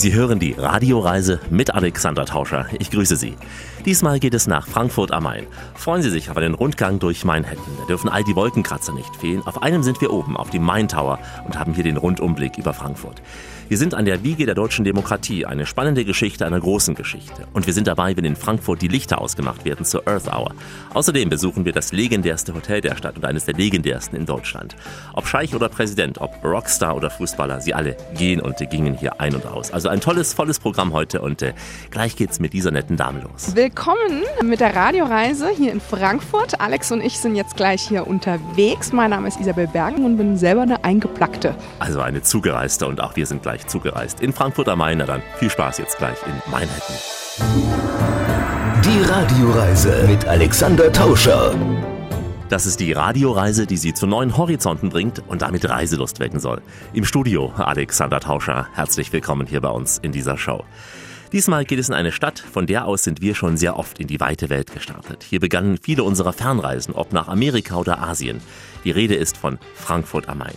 Sie hören die Radioreise mit Alexander Tauscher. Ich grüße Sie. Diesmal geht es nach Frankfurt am Main. Freuen Sie sich auf einen Rundgang durch Manhattan. Da dürfen all die Wolkenkratzer nicht fehlen. Auf einem sind wir oben, auf dem Main Tower und haben hier den Rundumblick über Frankfurt. Wir sind an der Wiege der deutschen Demokratie, eine spannende Geschichte einer großen Geschichte. Und wir sind dabei, wenn in Frankfurt die Lichter ausgemacht werden zur Earth Hour. Außerdem besuchen wir das legendärste Hotel der Stadt und eines der legendärsten in Deutschland. Ob Scheich oder Präsident, ob Rockstar oder Fußballer, sie alle gehen und gingen hier ein und aus. Also ein tolles, volles Programm heute und äh, gleich geht's mit dieser netten Dame los. Willkommen mit der Radioreise hier in Frankfurt. Alex und ich sind jetzt gleich hier unterwegs. Mein Name ist Isabel Bergen und bin selber eine Eingeplackte. Also eine Zugereiste und auch wir sind gleich zugereist in Frankfurt am Main. Na dann viel Spaß jetzt gleich in Manhattan. Die Radioreise mit Alexander Tauscher. Das ist die Radioreise, die Sie zu neuen Horizonten bringt und damit Reiselust wecken soll. Im Studio Alexander Tauscher. Herzlich willkommen hier bei uns in dieser Show. Diesmal geht es in eine Stadt, von der aus sind wir schon sehr oft in die weite Welt gestartet. Hier begannen viele unserer Fernreisen, ob nach Amerika oder Asien. Die Rede ist von Frankfurt am Main.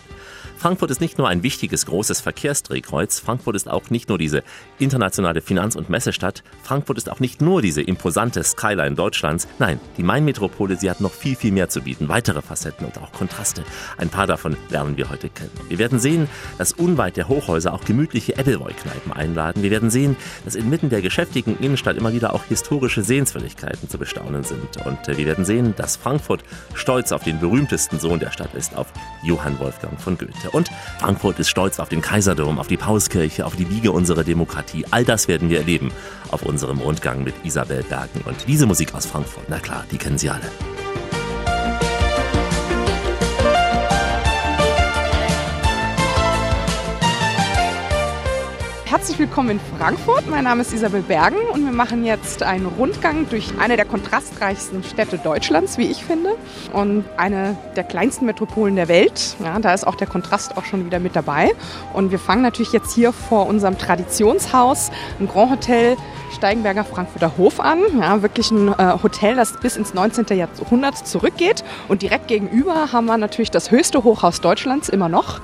Frankfurt ist nicht nur ein wichtiges großes Verkehrsdrehkreuz, Frankfurt ist auch nicht nur diese internationale Finanz- und Messestadt, Frankfurt ist auch nicht nur diese imposante Skyline Deutschlands, nein, die Main-Metropole, sie hat noch viel, viel mehr zu bieten, weitere Facetten und auch Kontraste. Ein paar davon lernen wir heute kennen. Wir werden sehen, dass unweit der Hochhäuser auch gemütliche Appleboy-Kneipen einladen. Wir werden sehen, dass inmitten der geschäftigen Innenstadt immer wieder auch historische Sehenswürdigkeiten zu bestaunen sind. Und äh, wir werden sehen, dass Frankfurt stolz auf den berühmtesten Sohn der Stadt ist, auf Johann Wolfgang von Goethe. Und Frankfurt ist stolz auf den Kaiserdom, auf die Pauskirche, auf die Wiege unserer Demokratie. All das werden wir erleben auf unserem Rundgang mit Isabel Bergen. Und diese Musik aus Frankfurt, na klar, die kennen Sie alle. Herzlich willkommen in Frankfurt. Mein Name ist Isabel Bergen und wir machen jetzt einen Rundgang durch eine der kontrastreichsten Städte Deutschlands, wie ich finde, und eine der kleinsten Metropolen der Welt. Ja, da ist auch der Kontrast auch schon wieder mit dabei. Und wir fangen natürlich jetzt hier vor unserem Traditionshaus, ein Grand Hotel Steigenberger Frankfurter Hof an. Ja, wirklich ein äh, Hotel, das bis ins 19. Jahrhundert zurückgeht. Und direkt gegenüber haben wir natürlich das höchste Hochhaus Deutschlands immer noch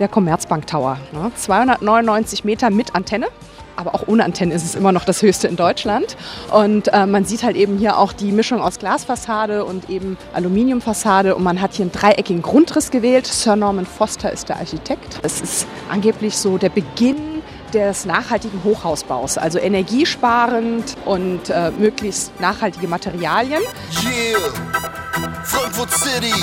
der Commerzbank Tower. Ne? 299 Meter mit Antenne. Aber auch ohne Antenne ist es immer noch das höchste in Deutschland. Und äh, man sieht halt eben hier auch die Mischung aus Glasfassade und eben Aluminiumfassade. Und man hat hier einen dreieckigen Grundriss gewählt. Sir Norman Foster ist der Architekt. Es ist angeblich so der Beginn des nachhaltigen Hochhausbaus, also energiesparend und äh, möglichst nachhaltige Materialien. Yeah, Frankfurt City,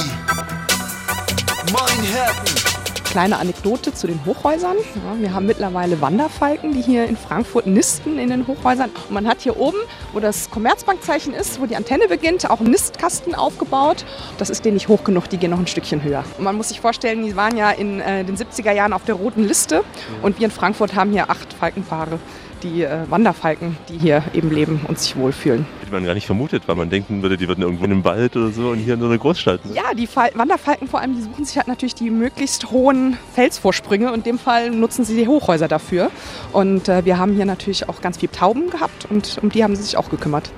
Manhattan. Kleine Anekdote zu den Hochhäusern. Ja, wir haben mittlerweile Wanderfalken, die hier in Frankfurt nisten in den Hochhäusern. Und man hat hier oben, wo das Commerzbankzeichen ist, wo die Antenne beginnt, auch einen Nistkasten aufgebaut. Das ist denen nicht hoch genug, die gehen noch ein Stückchen höher. Und man muss sich vorstellen, die waren ja in äh, den 70er Jahren auf der roten Liste. Und wir in Frankfurt haben hier acht Falkenpaare die äh, Wanderfalken, die hier eben leben und sich wohlfühlen. Hätte man gar nicht vermutet, weil man denken würde, die würden irgendwo in einem Wald oder so und hier in so einer Großstadt. Ne? Ja, die Fal Wanderfalken vor allem, die suchen sich halt natürlich die möglichst hohen Felsvorsprünge und in dem Fall nutzen sie die Hochhäuser dafür. Und äh, wir haben hier natürlich auch ganz viele Tauben gehabt und um die haben sie sich auch gekümmert.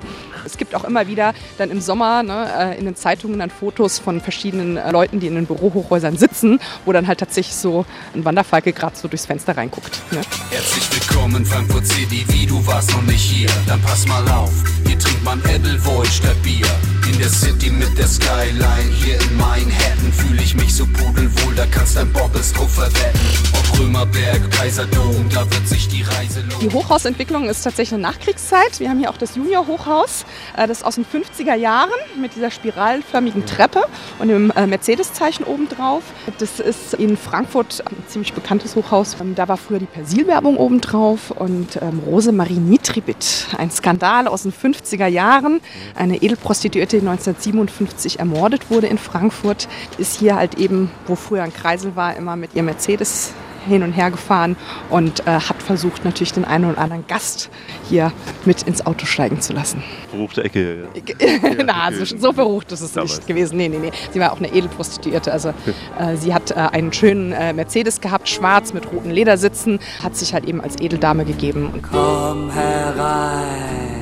Es gibt auch immer wieder dann im Sommer ne, in den Zeitungen dann Fotos von verschiedenen äh, Leuten, die in den Bürohochhäusern sitzen, wo dann halt tatsächlich so ein Wanderfalke gerade so durchs Fenster reinguckt. Ne? Herzlich willkommen Frankfurt City, wie du warst noch nicht hier. Dann pass mal auf, hier trinkt man Edelwohl statt Bier. In der City mit der Skyline, hier in Manhattan fühle ich mich so pudelwohl, da kannst dein Bobbes drauf verwetten. Römerberg, Kaiserdom, da wird sich die Reise lohnen. Die Hochhausentwicklung ist tatsächlich eine Nachkriegszeit. Wir haben hier auch das Junior-Hochhaus, äh, das ist aus den 50er Jahren mit dieser spiralförmigen Treppe und dem äh, Mercedes-Zeichen obendrauf. Das ist in Frankfurt ein ziemlich bekanntes Hochhaus. Ähm, Da war früher die Persilwerbung obendrauf und ähm, Rosemarie Nitribit, ein Skandal aus den 50er Jahren. Eine Edelprostituierte, die 1957 ermordet wurde in Frankfurt, ist hier halt eben, wo früher ein Kreisel war, immer mit ihrem Mercedes hin und her gefahren und äh, hat versucht, natürlich den einen oder anderen Gast hier mit ins Auto steigen zu lassen. Verruchte Ecke. Na, so, so verrucht ist es Damals. nicht gewesen. Nee, nee, nee. Sie war auch eine Edelprostituierte. Also äh, sie hat äh, einen schönen äh, Mercedes gehabt, schwarz mit roten Ledersitzen, hat sich halt eben als Edeldame gegeben. Und Komm herein,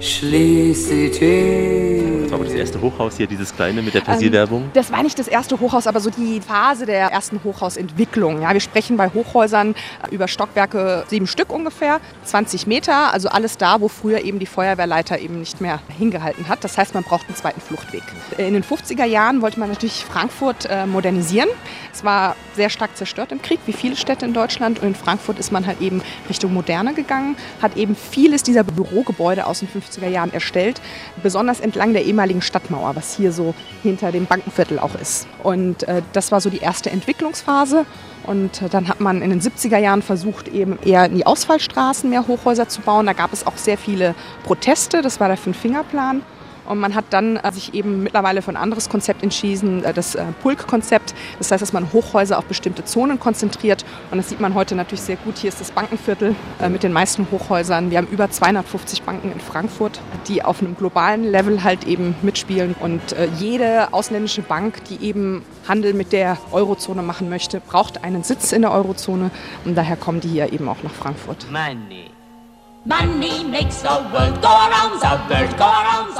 Schließe Das war aber das erste Hochhaus hier, dieses kleine mit der Persilwerbung? Ähm, das war nicht das erste Hochhaus, aber so die Phase der ersten Hochhausentwicklung. Ja, wir sprechen bei Hochhäusern über Stockwerke, sieben Stück ungefähr, 20 Meter, also alles da, wo früher eben die Feuerwehrleiter eben nicht mehr hingehalten hat. Das heißt, man braucht einen zweiten Fluchtweg. In den 50er Jahren wollte man natürlich Frankfurt äh, modernisieren. Es war sehr stark zerstört im Krieg, wie viele Städte in Deutschland. Und in Frankfurt ist man halt eben Richtung Moderne gegangen, hat eben vieles dieser Bürogebäude aus den 50er Jahren erstellt, besonders entlang der ehemaligen Stadtmauer, was hier so hinter dem Bankenviertel auch ist. Und äh, das war so die erste Entwicklungsphase. Und äh, dann hat man in den 70er Jahren versucht, eben eher in die Ausfallstraßen mehr Hochhäuser zu bauen. Da gab es auch sehr viele Proteste. Das war der Fünf-Finger-Plan. Und man hat dann äh, sich eben mittlerweile für ein anderes Konzept entschieden, äh, das äh, Pulk-Konzept. Das heißt, dass man Hochhäuser auf bestimmte Zonen konzentriert. Und das sieht man heute natürlich sehr gut. Hier ist das Bankenviertel mit den meisten Hochhäusern. Wir haben über 250 Banken in Frankfurt, die auf einem globalen Level halt eben mitspielen. Und jede ausländische Bank, die eben Handel mit der Eurozone machen möchte, braucht einen Sitz in der Eurozone. Und daher kommen die hier eben auch nach Frankfurt. Money.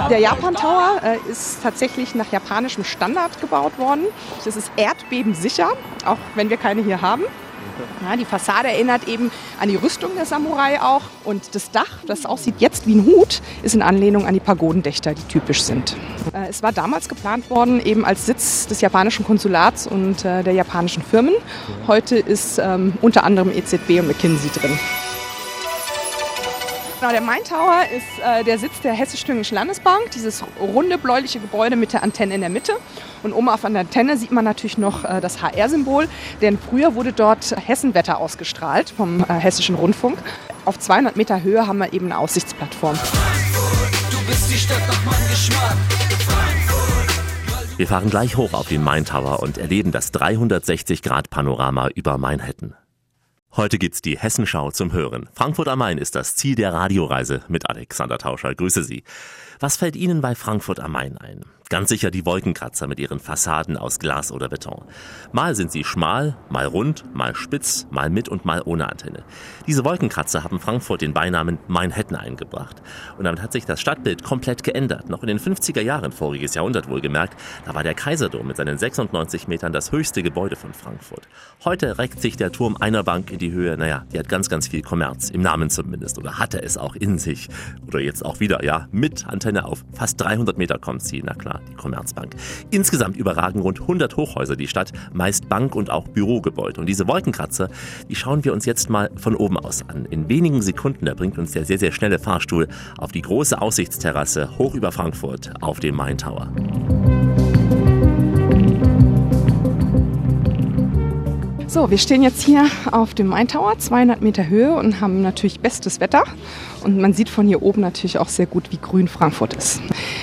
Der Japan Tower äh, ist tatsächlich nach japanischem Standard gebaut worden. Das ist erdbebensicher, auch wenn wir keine hier haben. Ja, die Fassade erinnert eben an die Rüstung der Samurai auch. Und das Dach, das aussieht jetzt wie ein Hut, ist in Anlehnung an die Pagodendächter, die typisch sind. Äh, es war damals geplant worden, eben als Sitz des japanischen Konsulats und äh, der japanischen Firmen. Heute ist ähm, unter anderem EZB und McKinsey drin. Genau, der Main Tower ist äh, der Sitz der Hessisch-Thüringischen Landesbank, dieses runde bläuliche Gebäude mit der Antenne in der Mitte. Und oben auf der Antenne sieht man natürlich noch äh, das HR-Symbol, denn früher wurde dort Hessenwetter ausgestrahlt vom äh, Hessischen Rundfunk. Auf 200 Meter Höhe haben wir eben eine Aussichtsplattform. Du bist die Stadt nach meinem Geschmack. Wir fahren gleich hoch auf den Main Tower und erleben das 360-Grad-Panorama über Manhattan. Heute gibt's die Hessenschau zum Hören. Frankfurt am Main ist das Ziel der Radioreise mit Alexander Tauscher. Grüße Sie. Was fällt Ihnen bei Frankfurt am Main ein? Ganz sicher die Wolkenkratzer mit ihren Fassaden aus Glas oder Beton. Mal sind sie schmal, mal rund, mal spitz, mal mit und mal ohne Antenne. Diese Wolkenkratzer haben Frankfurt den Beinamen Manhattan eingebracht. Und damit hat sich das Stadtbild komplett geändert. Noch in den 50er Jahren voriges Jahrhundert wohlgemerkt, da war der Kaiserdom mit seinen 96 Metern das höchste Gebäude von Frankfurt. Heute reckt sich der Turm einer Bank in die Höhe. Naja, die hat ganz, ganz viel Kommerz. Im Namen zumindest. Oder hatte es auch in sich. Oder jetzt auch wieder, ja, mit Antenne auf. Fast 300 Meter kommt sie, na klar die Commerzbank. Insgesamt überragen rund 100 Hochhäuser die Stadt, meist Bank- und auch Bürogebäude. Und diese Wolkenkratzer, die schauen wir uns jetzt mal von oben aus an. In wenigen Sekunden, da bringt uns der sehr, sehr schnelle Fahrstuhl auf die große Aussichtsterrasse hoch über Frankfurt auf den Main Tower. So, wir stehen jetzt hier auf dem Main Tower, 200 Meter Höhe und haben natürlich bestes Wetter. Und man sieht von hier oben natürlich auch sehr gut, wie grün Frankfurt ist.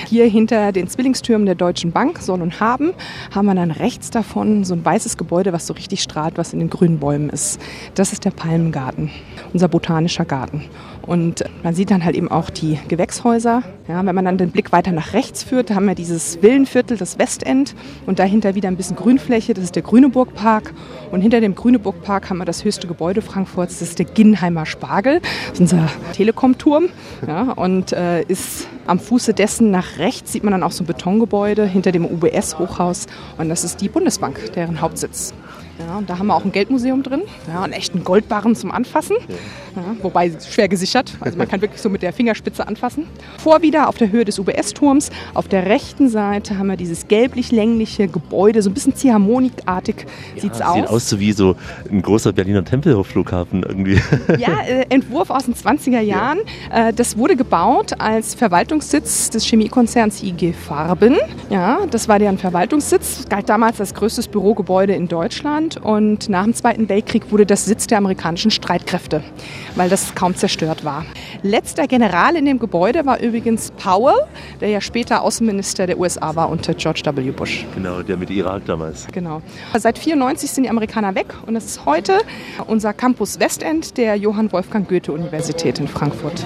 Hier hinter den Zwillingstürmen der Deutschen Bank, Soll und Haben, haben wir dann rechts davon so ein weißes Gebäude, was so richtig strahlt, was in den grünen Bäumen ist. Das ist der Palmengarten, unser botanischer Garten. Und man sieht dann halt eben auch die Gewächshäuser. Ja, wenn man dann den Blick weiter nach rechts führt, da haben wir dieses Villenviertel, das Westend und dahinter wieder ein bisschen Grünfläche, das ist der Grüneburgpark. Und hinter dem Grüneburgpark haben wir das höchste Gebäude Frankfurts, das ist der Ginnheimer Spargel, das ist unser Telekom-Turm ja, und äh, ist am Fuße dessen nach rechts sieht man dann auch so ein Betongebäude hinter dem UBS-Hochhaus und das ist die Bundesbank, deren Hauptsitz. Ja, und da haben wir auch ein Geldmuseum drin, ja, einen echten Goldbarren zum Anfassen, ja, wobei schwer gesichert, also man kann wirklich so mit der Fingerspitze anfassen. Vor wieder auf der Höhe des UBS-Turms, auf der rechten Seite haben wir dieses gelblich-längliche Gebäude, so ein bisschen ziehharmonikartig ja, sieht es aus. Sieht aus so wie so ein großer Berliner Tempelhof-Flughafen irgendwie. Ja, äh, Entwurf aus den 20er Jahren. Ja. Äh, das wurde gebaut als Verwaltungssitz des Chemiekonzerns IG Farben. Ja, das war deren Verwaltungssitz, galt damals als größtes Bürogebäude in Deutschland Deutschland und nach dem Zweiten Weltkrieg wurde das Sitz der amerikanischen Streitkräfte, weil das kaum zerstört war. Letzter General in dem Gebäude war übrigens Powell, der ja später Außenminister der USA war unter George W. Bush. Genau, der mit Irak damals. Genau. Seit 1994 sind die Amerikaner weg und das ist heute unser Campus Westend der Johann Wolfgang Goethe Universität in Frankfurt.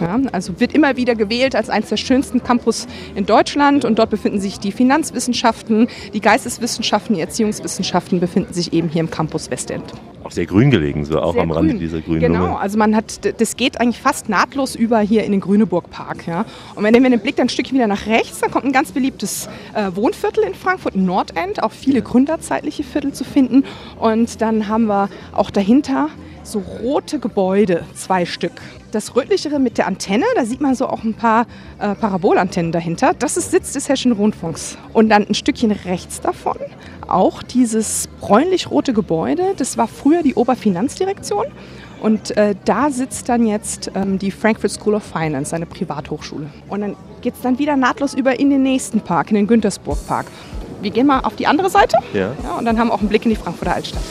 Ja, also wird immer wieder gewählt als eines der schönsten Campus in Deutschland und dort befinden sich die Finanzwissenschaften, die Geisteswissenschaften, die Erziehungswissenschaften befinden sich eben hier im Campus Westend. Auch sehr grün gelegen, so auch Sehr am Rande grün. dieser grünen Genau, Lunge. also man hat, das geht eigentlich fast nahtlos über hier in den Grüneburg-Park. Ja. Und wenn wir den Blick dann ein Stückchen wieder nach rechts, dann kommt ein ganz beliebtes äh, Wohnviertel in Frankfurt, Nordend, auch viele gründerzeitliche Viertel zu finden. Und dann haben wir auch dahinter so rote Gebäude, zwei Stück. Das rötlichere mit der Antenne, da sieht man so auch ein paar äh, Parabolantennen dahinter. Das ist Sitz des Hessischen Rundfunks. Und dann ein Stückchen rechts davon auch dieses bräunlich-rote Gebäude. Das war früher die Oberfinanzdirektion. Und äh, da sitzt dann jetzt ähm, die Frankfurt School of Finance, eine Privathochschule. Und dann geht es dann wieder nahtlos über in den nächsten Park, in den Güntersburg-Park. Wir gehen mal auf die andere Seite Ja. ja, und dann haben wir auch einen Blick in die Frankfurter Altstadt.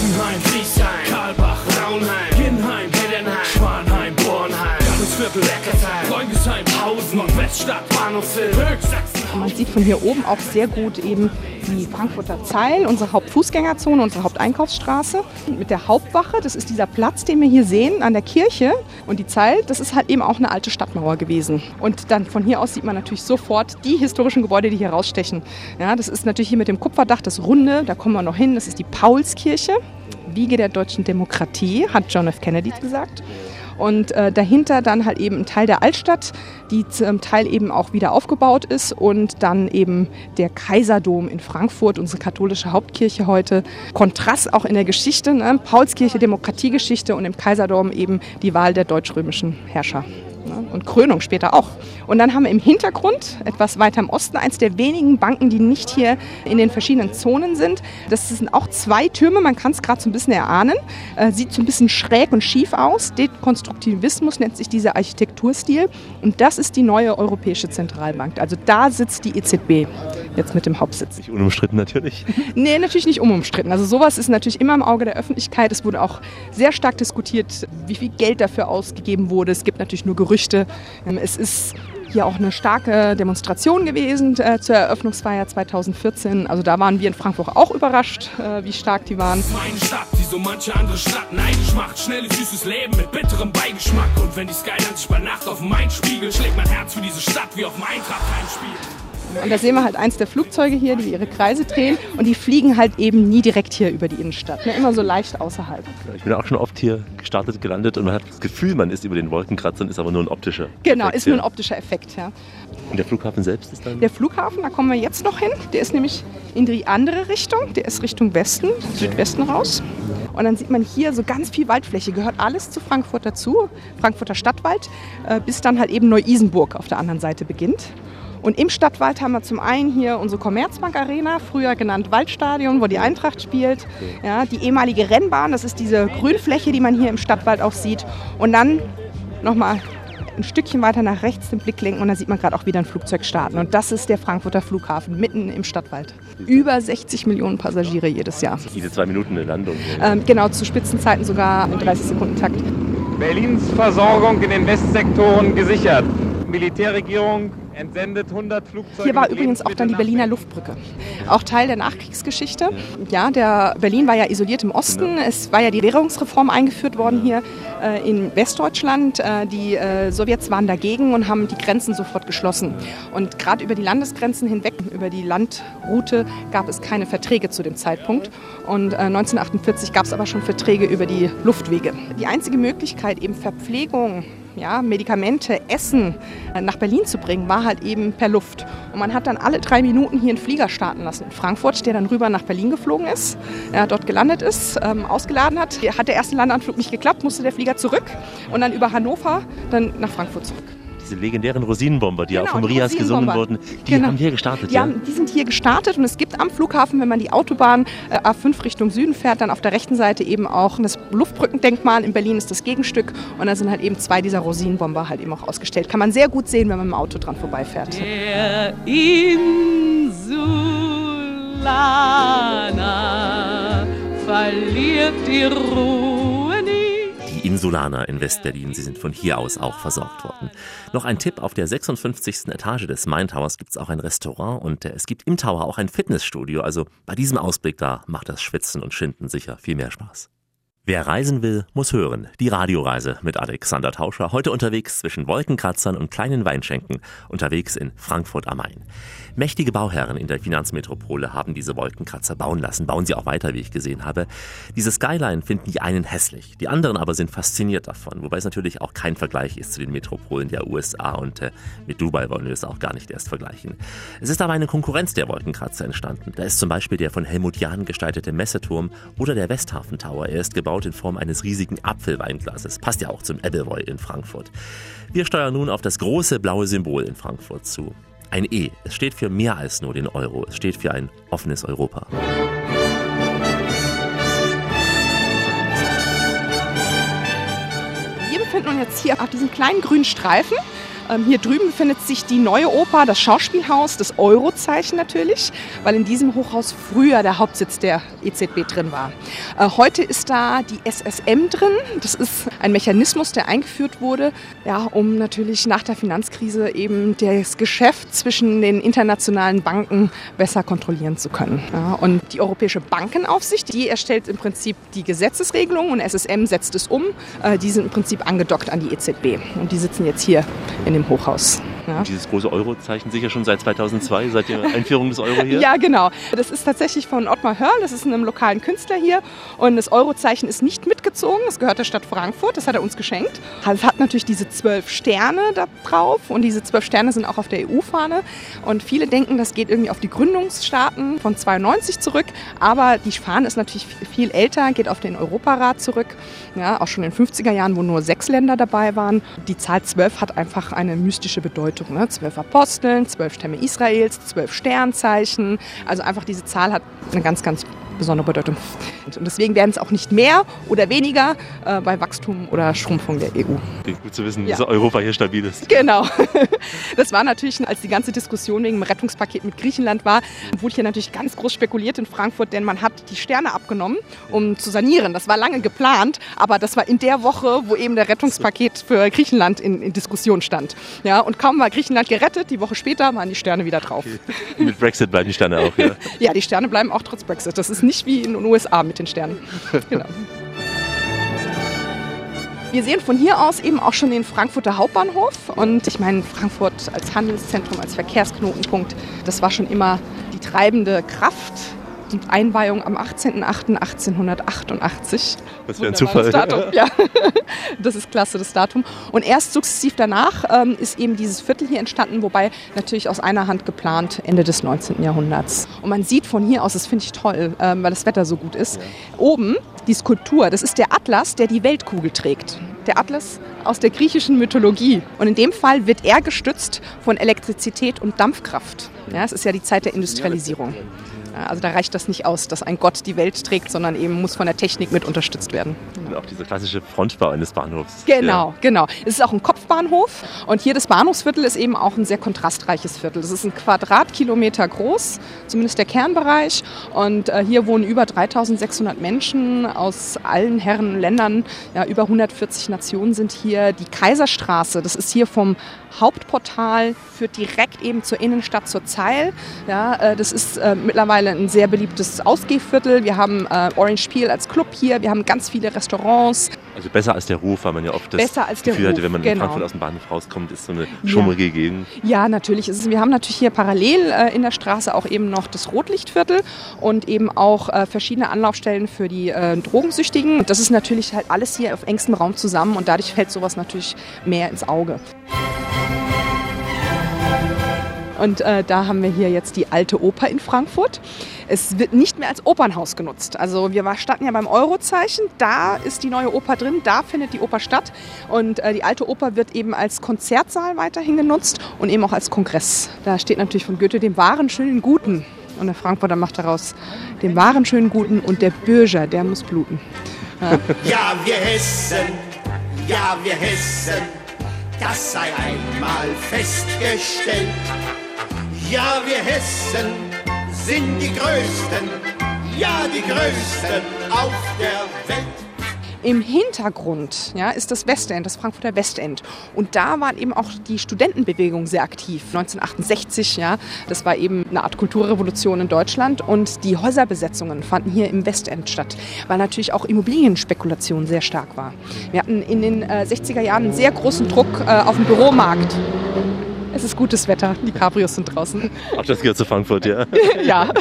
Eckenheim, Friesheim, Karlbach, Braunheim, Ginnheim, Heidenheim, Schwanheim, Bornheim, Eckersheim, Freundesheim, Hausen, Nordweststadt, Bahnhofsviertel, Höchsachsen. Und man sieht von hier oben auch sehr gut eben die Frankfurter Zeil, unsere Hauptfußgängerzone, unsere Haupteinkaufsstraße. Mit der Hauptwache, das ist dieser Platz, den wir hier sehen an der Kirche. Und die Zeil, das ist halt eben auch eine alte Stadtmauer gewesen. Und dann von hier aus sieht man natürlich sofort die historischen Gebäude, die hier rausstechen. Ja, das ist natürlich hier mit dem Kupferdach das Runde, da kommen wir noch hin, das ist die Paulskirche. Wiege der deutschen Demokratie, hat John F. Kennedy gesagt. Und äh, dahinter dann halt eben ein Teil der Altstadt, die zum Teil eben auch wieder aufgebaut ist. Und dann eben der Kaiserdom in Frankfurt, unsere katholische Hauptkirche heute. Kontrast auch in der Geschichte, ne? Paulskirche, Demokratiegeschichte und im Kaiserdom eben die Wahl der deutsch-römischen Herrscher. Ne? Und Krönung später auch. Und dann haben wir im Hintergrund, etwas weiter im Osten, eins der wenigen Banken, die nicht hier in den verschiedenen Zonen sind. Das sind auch zwei Türme, man kann es gerade so ein bisschen erahnen. Äh, sieht so ein bisschen schräg und schief aus. Dekonstruktivismus nennt sich dieser Architekturstil. Und das ist die neue Europäische Zentralbank. Also da sitzt die EZB jetzt mit dem Hauptsitz. Nicht unumstritten natürlich. Nee, natürlich nicht unumstritten. Also sowas ist natürlich immer im Auge der Öffentlichkeit. Es wurde auch sehr stark diskutiert, wie viel Geld dafür ausgegeben wurde. Es gibt natürlich nur Gerüchte. Ähm, Es ist hier auch eine starke Demonstration gewesen äh, zur Eröffnungsfeier 2014. Also da waren wir in Frankfurt auch überrascht, äh, wie stark die waren. Meine Stadt, die so manche andere Stadt neidisch macht. Schnelles, süßes Leben mit bitterem Beigeschmack. Und wenn die Skyline sich bei Nacht auf Main spiegelt, schlägt mein Herz für diese Stadt wie auf dem Eintracht-Heimspiel. Und da sehen wir halt eins der Flugzeuge hier, die ihre Kreise drehen. Und die fliegen halt eben nie direkt hier über die Innenstadt. Ne? Immer so leicht außerhalb. Ich bin auch schon oft hier gestartet, gelandet und man hat das Gefühl, man ist über den Wolkenkratzern, ist aber nur ein optischer. Genau, Effekt, ist nur ein optischer Effekt. Ja. Und der Flughafen selbst ist dann? Der Flughafen, da kommen wir jetzt noch hin. Der ist nämlich in die andere Richtung. Der ist Richtung Westen, Südwesten raus. Und dann sieht man hier so ganz viel Waldfläche. Gehört alles zu Frankfurt dazu, Frankfurter Stadtwald, äh, bis dann halt eben Neu-Isenburg auf der anderen Seite beginnt. Und im Stadtwald haben wir zum einen hier unsere Commerzbank Arena, früher genannt Waldstadion, wo die Eintracht spielt. Ja, die ehemalige Rennbahn, das ist diese Grünfläche, die man hier im Stadtwald auch sieht. Und dann nochmal ein Stückchen weiter nach rechts den Blick lenken und da sieht man gerade auch wieder ein Flugzeug starten. Und das ist der Frankfurter Flughafen, mitten im Stadtwald. Über 60 Millionen Passagiere jedes Jahr. Diese zwei Minuten eine Landung. Ähm, genau, zu Spitzenzeiten sogar in 30 Sekunden Takt. Berlins Versorgung in den Westsektoren gesichert. Militärregierung entsendet 100 Flugzeuge. Hier war übrigens auch dann die Berliner Luftbrücke. Auch Teil der Nachkriegsgeschichte. Ja, der Berlin war ja isoliert im Osten. Es war ja die Währungsreform eingeführt worden hier äh, in Westdeutschland. Äh, die äh, Sowjets waren dagegen und haben die Grenzen sofort geschlossen. Und gerade über die Landesgrenzen hinweg, über die Landroute, gab es keine Verträge zu dem Zeitpunkt. Und äh, 1948 gab es aber schon Verträge über die Luftwege. Die einzige Möglichkeit, eben Verpflegung ja, Medikamente, Essen äh, nach Berlin zu bringen, war halt eben per Luft. Und man hat dann alle drei Minuten hier einen Flieger starten lassen in Frankfurt, der dann rüber nach Berlin geflogen ist, äh, dort gelandet ist, ähm, ausgeladen hat. Hat der erste Landeanflug nicht geklappt, musste der Flieger zurück und dann über Hannover dann nach Frankfurt zurück. Diese legendären Rosinenbomber, die Genau, auch vom Rias gesungen wurden, die Genau. haben hier gestartet, Die, ja? haben, die sind hier gestartet und es gibt am Flughafen, wenn man die Autobahn äh, A5 Richtung Süden fährt, dann auf der rechten Seite eben auch das Luftbrückendenkmal. In Berlin ist das Gegenstück und da sind halt eben zwei dieser Rosinenbomber halt eben auch ausgestellt. Kann man sehr gut sehen, wenn man mit dem Auto dran vorbeifährt. Der Insulaner verliert die Ruhe Insulaner in Westberlin, sie sind von hier aus auch versorgt worden. Noch ein Tipp, auf der 56. Etage des Main Towers gibt es auch ein Restaurant und äh, es gibt im Tower auch ein Fitnessstudio. Also bei diesem Ausblick da macht das Schwitzen und Schinden sicher viel mehr Spaß. Wer reisen will, muss hören. Die Radioreise mit Alexander Tauscher. Heute unterwegs zwischen Wolkenkratzern und kleinen Weinschenken. Unterwegs in Frankfurt am Main. Mächtige Bauherren in der Finanzmetropole haben diese Wolkenkratzer bauen lassen. Bauen sie auch weiter, wie ich gesehen habe. Diese Skyline finden die einen hässlich. Die anderen aber sind fasziniert davon. Wobei es natürlich auch kein Vergleich ist zu den Metropolen der USA und äh, mit Dubai wollen wir es auch gar nicht erst vergleichen. Es ist aber eine Konkurrenz der Wolkenkratzer entstanden. Da ist zum Beispiel der von Helmut Jahn gestaltete Messeturm oder der Westhafen Tower. Er ist gebaut in Form eines riesigen Apfelweinglases. Passt ja auch zum Appleboy in Frankfurt. Wir steuern nun auf das große blaue Symbol in Frankfurt zu. Ein E. Es steht für mehr als nur den Euro. Es steht für ein offenes Europa. Wir befinden uns jetzt hier auf diesem kleinen grünen Streifen. Ähm, hier drüben befindet sich die neue Oper, das Schauspielhaus, das Eurozeichen natürlich, weil in diesem Hochhaus früher der Hauptsitz der EZB drin war. Äh, heute ist da die SSM drin. Das ist ein Mechanismus, der eingeführt wurde, ja, um natürlich nach der Finanzkrise eben das Geschäft zwischen den internationalen Banken besser kontrollieren zu können. Ja, und die Europäische Bankenaufsicht, die erstellt im Prinzip die Gesetzesregelung und SSM setzt es um. Äh, die sind im Prinzip angedockt an die EZB und die sitzen jetzt hier in dem Hochhaus. Ja. Dieses große Eurozeichen sicher schon seit 2002, seit der Einführung des Euro hier? Ja, genau. Das ist tatsächlich von Ottmar Hörl, das ist einem lokalen Künstler hier. Und das Eurozeichen ist nicht mitgezogen, das gehört der Stadt Frankfurt, das hat er uns geschenkt. Es hat natürlich diese zwölf Sterne da drauf und diese zwölf Sterne sind auch auf der EU-Fahne. Und viele denken, das geht irgendwie auf die Gründungsstaaten von 92 zurück. Aber die Fahne ist natürlich viel älter, geht auf den Europarat zurück. Ja, auch schon in den 50er Jahren, wo nur sechs Länder dabei waren. Die Zahl 12 hat einfach eine mystische Bedeutung. Ne? Zwölf Aposteln, zwölf Stämme Israels, zwölf Sternzeichen. Also einfach diese Zahl hat eine ganz, ganz besondere Bedeutung. Und deswegen werden es auch nicht mehr oder weniger äh, bei Wachstum oder Schrumpfung der EU. Gut zu wissen, Ja. dass Europa hier stabil ist. Genau. Das war natürlich, als die ganze Diskussion wegen dem Rettungspaket mit Griechenland war, wurde hier natürlich ganz groß spekuliert in Frankfurt, denn man hat die Sterne abgenommen, um zu sanieren. Das war lange geplant, aber das war in der Woche, wo eben der Rettungspaket für Griechenland in, in Diskussion stand. Ja, und kaum war Griechenland gerettet, die Woche später waren die Sterne wieder drauf. Mit Brexit bleiben die Sterne auch hier. Ja, die Sterne bleiben auch trotz Brexit. Das ist nicht wie in den USA mit den Sternen. Genau. Wir sehen von hier aus eben auch schon den Frankfurter Hauptbahnhof. Und ich meine, Frankfurt als Handelszentrum, als Verkehrsknotenpunkt, das war schon immer die treibende Kraft. Und Einweihung am 18.08.1888. Was für ein Zufall. Datum, ja. Das ist klasse, das Datum. Und erst sukzessiv danach ähm, ist eben dieses Viertel hier entstanden, wobei natürlich aus einer Hand geplant, Ende des 19. Jahrhunderts. Und man sieht von hier aus, das finde ich toll, ähm, weil das Wetter so gut ist, oben die Skulptur, das ist der Atlas, der die Weltkugel trägt. Der Atlas aus der griechischen Mythologie. Und in dem Fall wird er gestützt von Elektrizität und Dampfkraft. Ja, es ist ja die Zeit der Industrialisierung. Ja, Also da reicht das nicht aus, dass ein Gott die Welt trägt, sondern eben muss von der Technik mit unterstützt werden. Und auch dieser klassische Frontbau eines Bahnhofs. Genau, genau. Es ist auch ein Kopfbahnhof und hier das Bahnhofsviertel ist eben auch ein sehr kontrastreiches Viertel. Das ist ein Quadratkilometer groß, zumindest der Kernbereich. Und äh, hier wohnen über 3600 Menschen aus allen Herren Ländern. Ja, über 140 Nationen sind hier. Die Kaiserstraße, das ist hier vom Hauptportal, führt direkt eben zur Innenstadt, zur Zeil. Ja, äh, das ist äh, mittlerweile ein sehr beliebtes Ausgehviertel. Wir haben äh, Orange Peel als Club hier. Wir haben ganz viele Restaurants. Also besser als der Ruf, weil man ja oft das Besser als Gefühl hatte, Ruf, wenn man in genau. Frankfurt aus dem Bahnhof rauskommt, ist so eine schummrige Gegend. Ja, natürlich. Es ist, wir haben natürlich hier parallel äh, in der Straße auch eben noch das Rotlichtviertel und eben auch äh, verschiedene Anlaufstellen für die äh, Drogensüchtigen. Und das ist natürlich halt alles hier auf engstem Raum zusammen und dadurch fällt sowas natürlich mehr ins Auge. Und äh, da haben wir hier jetzt die alte Oper in Frankfurt. Es wird nicht mehr als Opernhaus genutzt. Also wir standen ja beim Eurozeichen, da ist die neue Oper drin, da findet die Oper statt. Und äh, die alte Oper wird eben als Konzertsaal weiterhin genutzt und eben auch als Kongress. Da steht natürlich von Goethe dem wahren, schönen, guten. Und der Frankfurter macht daraus den wahren, schönen, guten und der Bürger, der muss bluten. Ja, wir Hessen, ja, wir Hessen, das sei einmal festgestellt. Ja, wir Hessen sind die Größten, ja, die Größten auf der Welt. Im Hintergrund ja, ist das Westend, das Frankfurter Westend. Und da war eben auch die Studentenbewegung sehr aktiv. 1968, ja, das war eben eine Art Kulturrevolution in Deutschland. Und die Häuserbesetzungen fanden hier im Westend statt, weil natürlich auch Immobilienspekulation sehr stark war. Wir hatten in den äh, 60er Jahren einen sehr großen Druck äh, auf dem Büromarkt. Es ist gutes Wetter, die Cabrios sind draußen. Auch das gehört zu Frankfurt, ja. ja.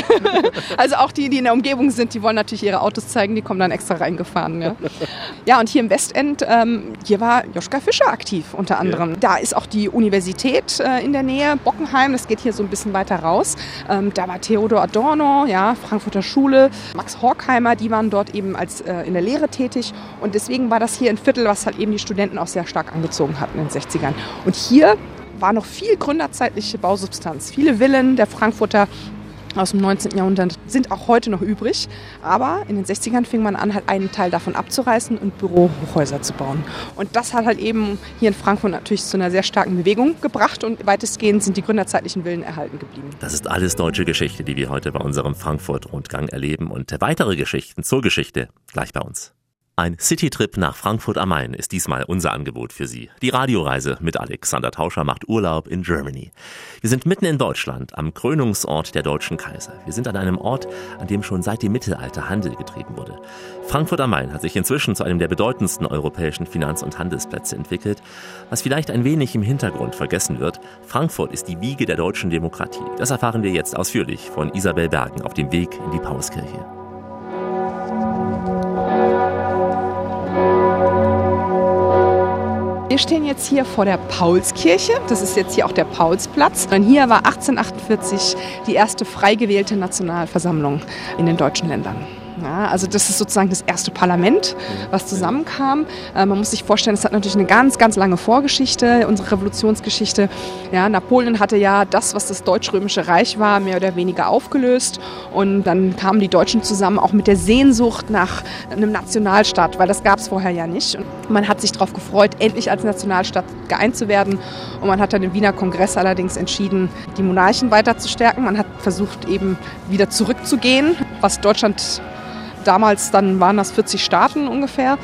Also auch die, die in der Umgebung sind, die wollen natürlich ihre Autos zeigen, die kommen dann extra reingefahren. Ja, ja und hier im Westend, ähm, hier war Joschka Fischer aktiv unter anderem. Ja. Da ist auch die Universität äh, in der Nähe, Bockenheim, das geht hier so ein bisschen weiter raus. Ähm, da war Theodor Adorno, ja, Frankfurter Schule, Max Horkheimer, die waren dort eben als äh, in der Lehre tätig. Und deswegen war das hier ein Viertel, was halt eben die Studenten auch sehr stark angezogen hatten in den 60ern. Und hier war noch viel gründerzeitliche Bausubstanz. Viele Villen der Frankfurter aus dem 19. Jahrhundert sind auch heute noch übrig. Aber in den 60ern fing man an, halt einen Teil davon abzureißen und Bürohochhäuser zu bauen. Und das hat halt eben hier in Frankfurt natürlich zu einer sehr starken Bewegung gebracht und weitestgehend sind die gründerzeitlichen Villen erhalten geblieben. Das ist alles deutsche Geschichte, die wir heute bei unserem Frankfurt-Rundgang erleben und weitere Geschichten zur Geschichte gleich bei uns. Ein Citytrip nach Frankfurt am Main ist diesmal unser Angebot für Sie. Die Radioreise mit Alexander Tauscher macht Urlaub in Germany. Wir sind mitten in Deutschland, am Krönungsort der deutschen Kaiser. Wir sind an einem Ort, an dem schon seit dem Mittelalter Handel getrieben wurde. Frankfurt am Main hat sich inzwischen zu einem der bedeutendsten europäischen Finanz- und Handelsplätze entwickelt. Was vielleicht ein wenig im Hintergrund vergessen wird, Frankfurt ist die Wiege der deutschen Demokratie. Das erfahren wir jetzt ausführlich von Isabel Bergen auf dem Weg in die Paulskirche. Stehen jetzt hier vor der Paulskirche. Das ist jetzt hier auch der Paulsplatz. Und hier war 1848 die erste frei gewählte Nationalversammlung in den deutschen Ländern. Ja, also das ist sozusagen das erste Parlament, was zusammenkam. Äh, man muss sich vorstellen, es hat natürlich eine ganz, ganz lange Vorgeschichte, unsere Revolutionsgeschichte. Ja, Napoleon hatte ja das, was das Deutsch-Römische Reich war, mehr oder weniger aufgelöst. Und dann kamen die Deutschen zusammen auch mit der Sehnsucht nach einem Nationalstaat, weil das gab es vorher ja nicht. Und man hat sich darauf gefreut, endlich als Nationalstaat geeint zu werden. Und man hat dann im Wiener Kongress allerdings entschieden, die Monarchen weiter zu stärken. Man hat versucht, eben wieder zurückzugehen, was Deutschland Damals dann waren das 40 Staaten ungefähr.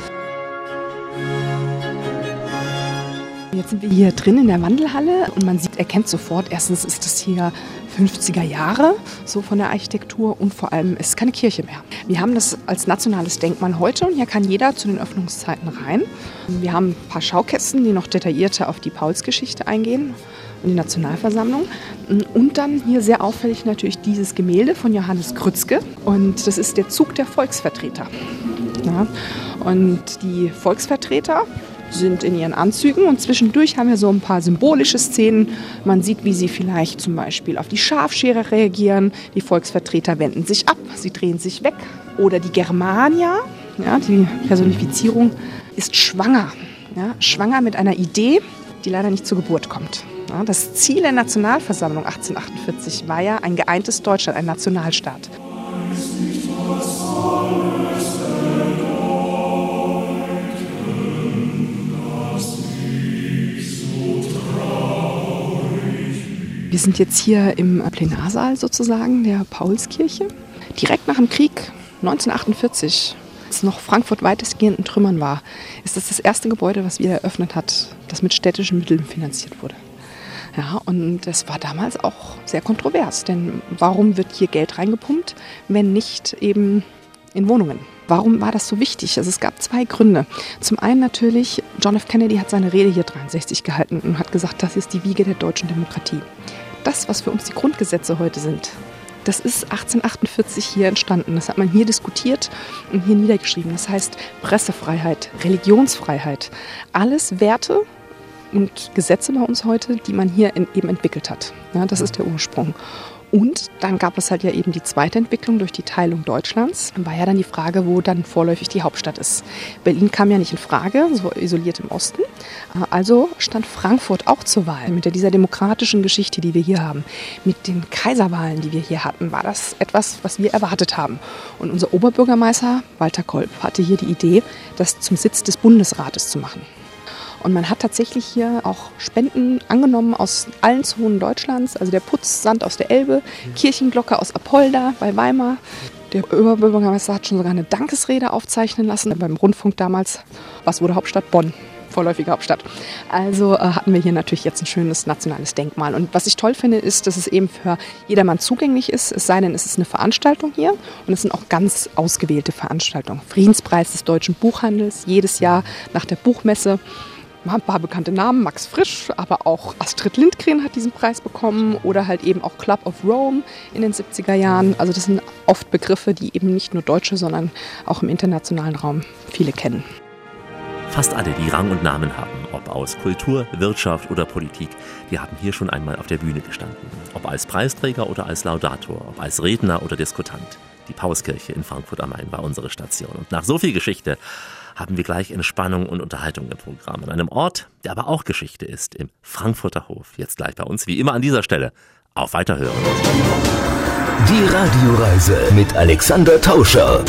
Jetzt sind wir hier drin in der Wandelhalle und man sieht, erkennt sofort, erstens ist das hier 50er Jahre, so von der Architektur und vor allem ist es keine Kirche mehr. Wir haben das als nationales Denkmal heute und hier kann jeder zu den Öffnungszeiten rein. Wir haben ein paar Schaukästen, die noch detaillierter auf die Paulsgeschichte eingehen und die Nationalversammlung. Und dann hier sehr auffällig natürlich dieses Gemälde von Johannes Krützke und das ist der Zug der Volksvertreter. Ja. Und die Volksvertreter sind in ihren Anzügen und zwischendurch haben wir so ein paar symbolische Szenen. Man sieht, wie sie vielleicht zum Beispiel auf die Schafschere reagieren. Die Volksvertreter wenden sich ab, sie drehen sich weg. Oder die Germania, ja, die Personifizierung, ist schwanger. Ja, schwanger mit einer Idee, die leider nicht zur Geburt kommt. Das Ziel der Nationalversammlung 1848 war ja ein geeintes Deutschland, ein Nationalstaat. Wir sind jetzt hier im Plenarsaal sozusagen der Paulskirche. Direkt nach dem Krieg 1948, als noch Frankfurt weitestgehend in Trümmern war, ist das das erste Gebäude, was wieder eröffnet hat, das mit städtischen Mitteln finanziert wurde. Ja, und das war damals auch sehr kontrovers, denn warum wird hier Geld reingepumpt, wenn nicht eben in Wohnungen? Warum war das so wichtig? Also es gab zwei Gründe. Zum einen natürlich, John F. Kennedy hat seine Rede hier 63 gehalten und hat gesagt, das ist die Wiege der deutschen Demokratie. Das, was für uns die Grundgesetze heute sind, das ist 1848 hier entstanden. Das hat man hier diskutiert und hier niedergeschrieben. Das heißt Pressefreiheit, Religionsfreiheit, alles Werte und Gesetze bei uns heute, die man hier in, eben entwickelt hat. Ja, das ist der Ursprung. Und dann gab es halt ja eben die zweite Entwicklung durch die Teilung Deutschlands. War ja dann die Frage, wo dann vorläufig die Hauptstadt ist. Berlin kam ja nicht in Frage, so isoliert im Osten. Also stand Frankfurt auch zur Wahl. Mit dieser demokratischen Geschichte, die wir hier haben, mit den Kaiserwahlen, die wir hier hatten, war das etwas, was wir erwartet haben. Und unser Oberbürgermeister Walter Kolb hatte hier die Idee, das zum Sitz des Bundesrates zu machen. Und man hat tatsächlich hier auch Spenden angenommen aus allen Zonen Deutschlands. Also der Putzsand aus der Elbe, Kirchenglocke aus Apolda bei Weimar, Der Oberbürgermeister hat schon sogar eine Dankesrede aufzeichnen lassen. Beim Rundfunk damals, was wurde Hauptstadt? Bonn vorläufige Hauptstadt. Also äh, hatten wir hier natürlich jetzt ein schönes nationales Denkmal. Und was ich toll finde, ist, dass es eben für jedermann zugänglich ist, es sei denn, es ist eine Veranstaltung hier. Und es sind auch ganz ausgewählte Veranstaltungen. Friedenspreis des deutschen Buchhandels, jedes Jahr nach der Buchmesse ein paar bekannte Namen, Max Frisch, aber auch Astrid Lindgren hat diesen Preis bekommen oder halt eben auch Club of Rome in den 70er Jahren. Also das sind oft Begriffe, die eben nicht nur Deutsche, sondern auch im internationalen Raum viele kennen. Fast alle, die Rang und Namen haben, ob aus Kultur, Wirtschaft oder Politik, die haben hier schon einmal auf der Bühne gestanden. Ob als Preisträger oder als Laudator, ob als Redner oder Diskutant. Die Pauskirche in Frankfurt am Main war unsere Station. Und nach so viel Geschichte haben wir gleich Entspannung und Unterhaltung im Programm. An einem Ort, der aber auch Geschichte ist, im Frankfurter Hof. Jetzt gleich bei uns, wie immer an dieser Stelle. Auf Weiterhören. Die Radioreise mit Alexander Tauscher.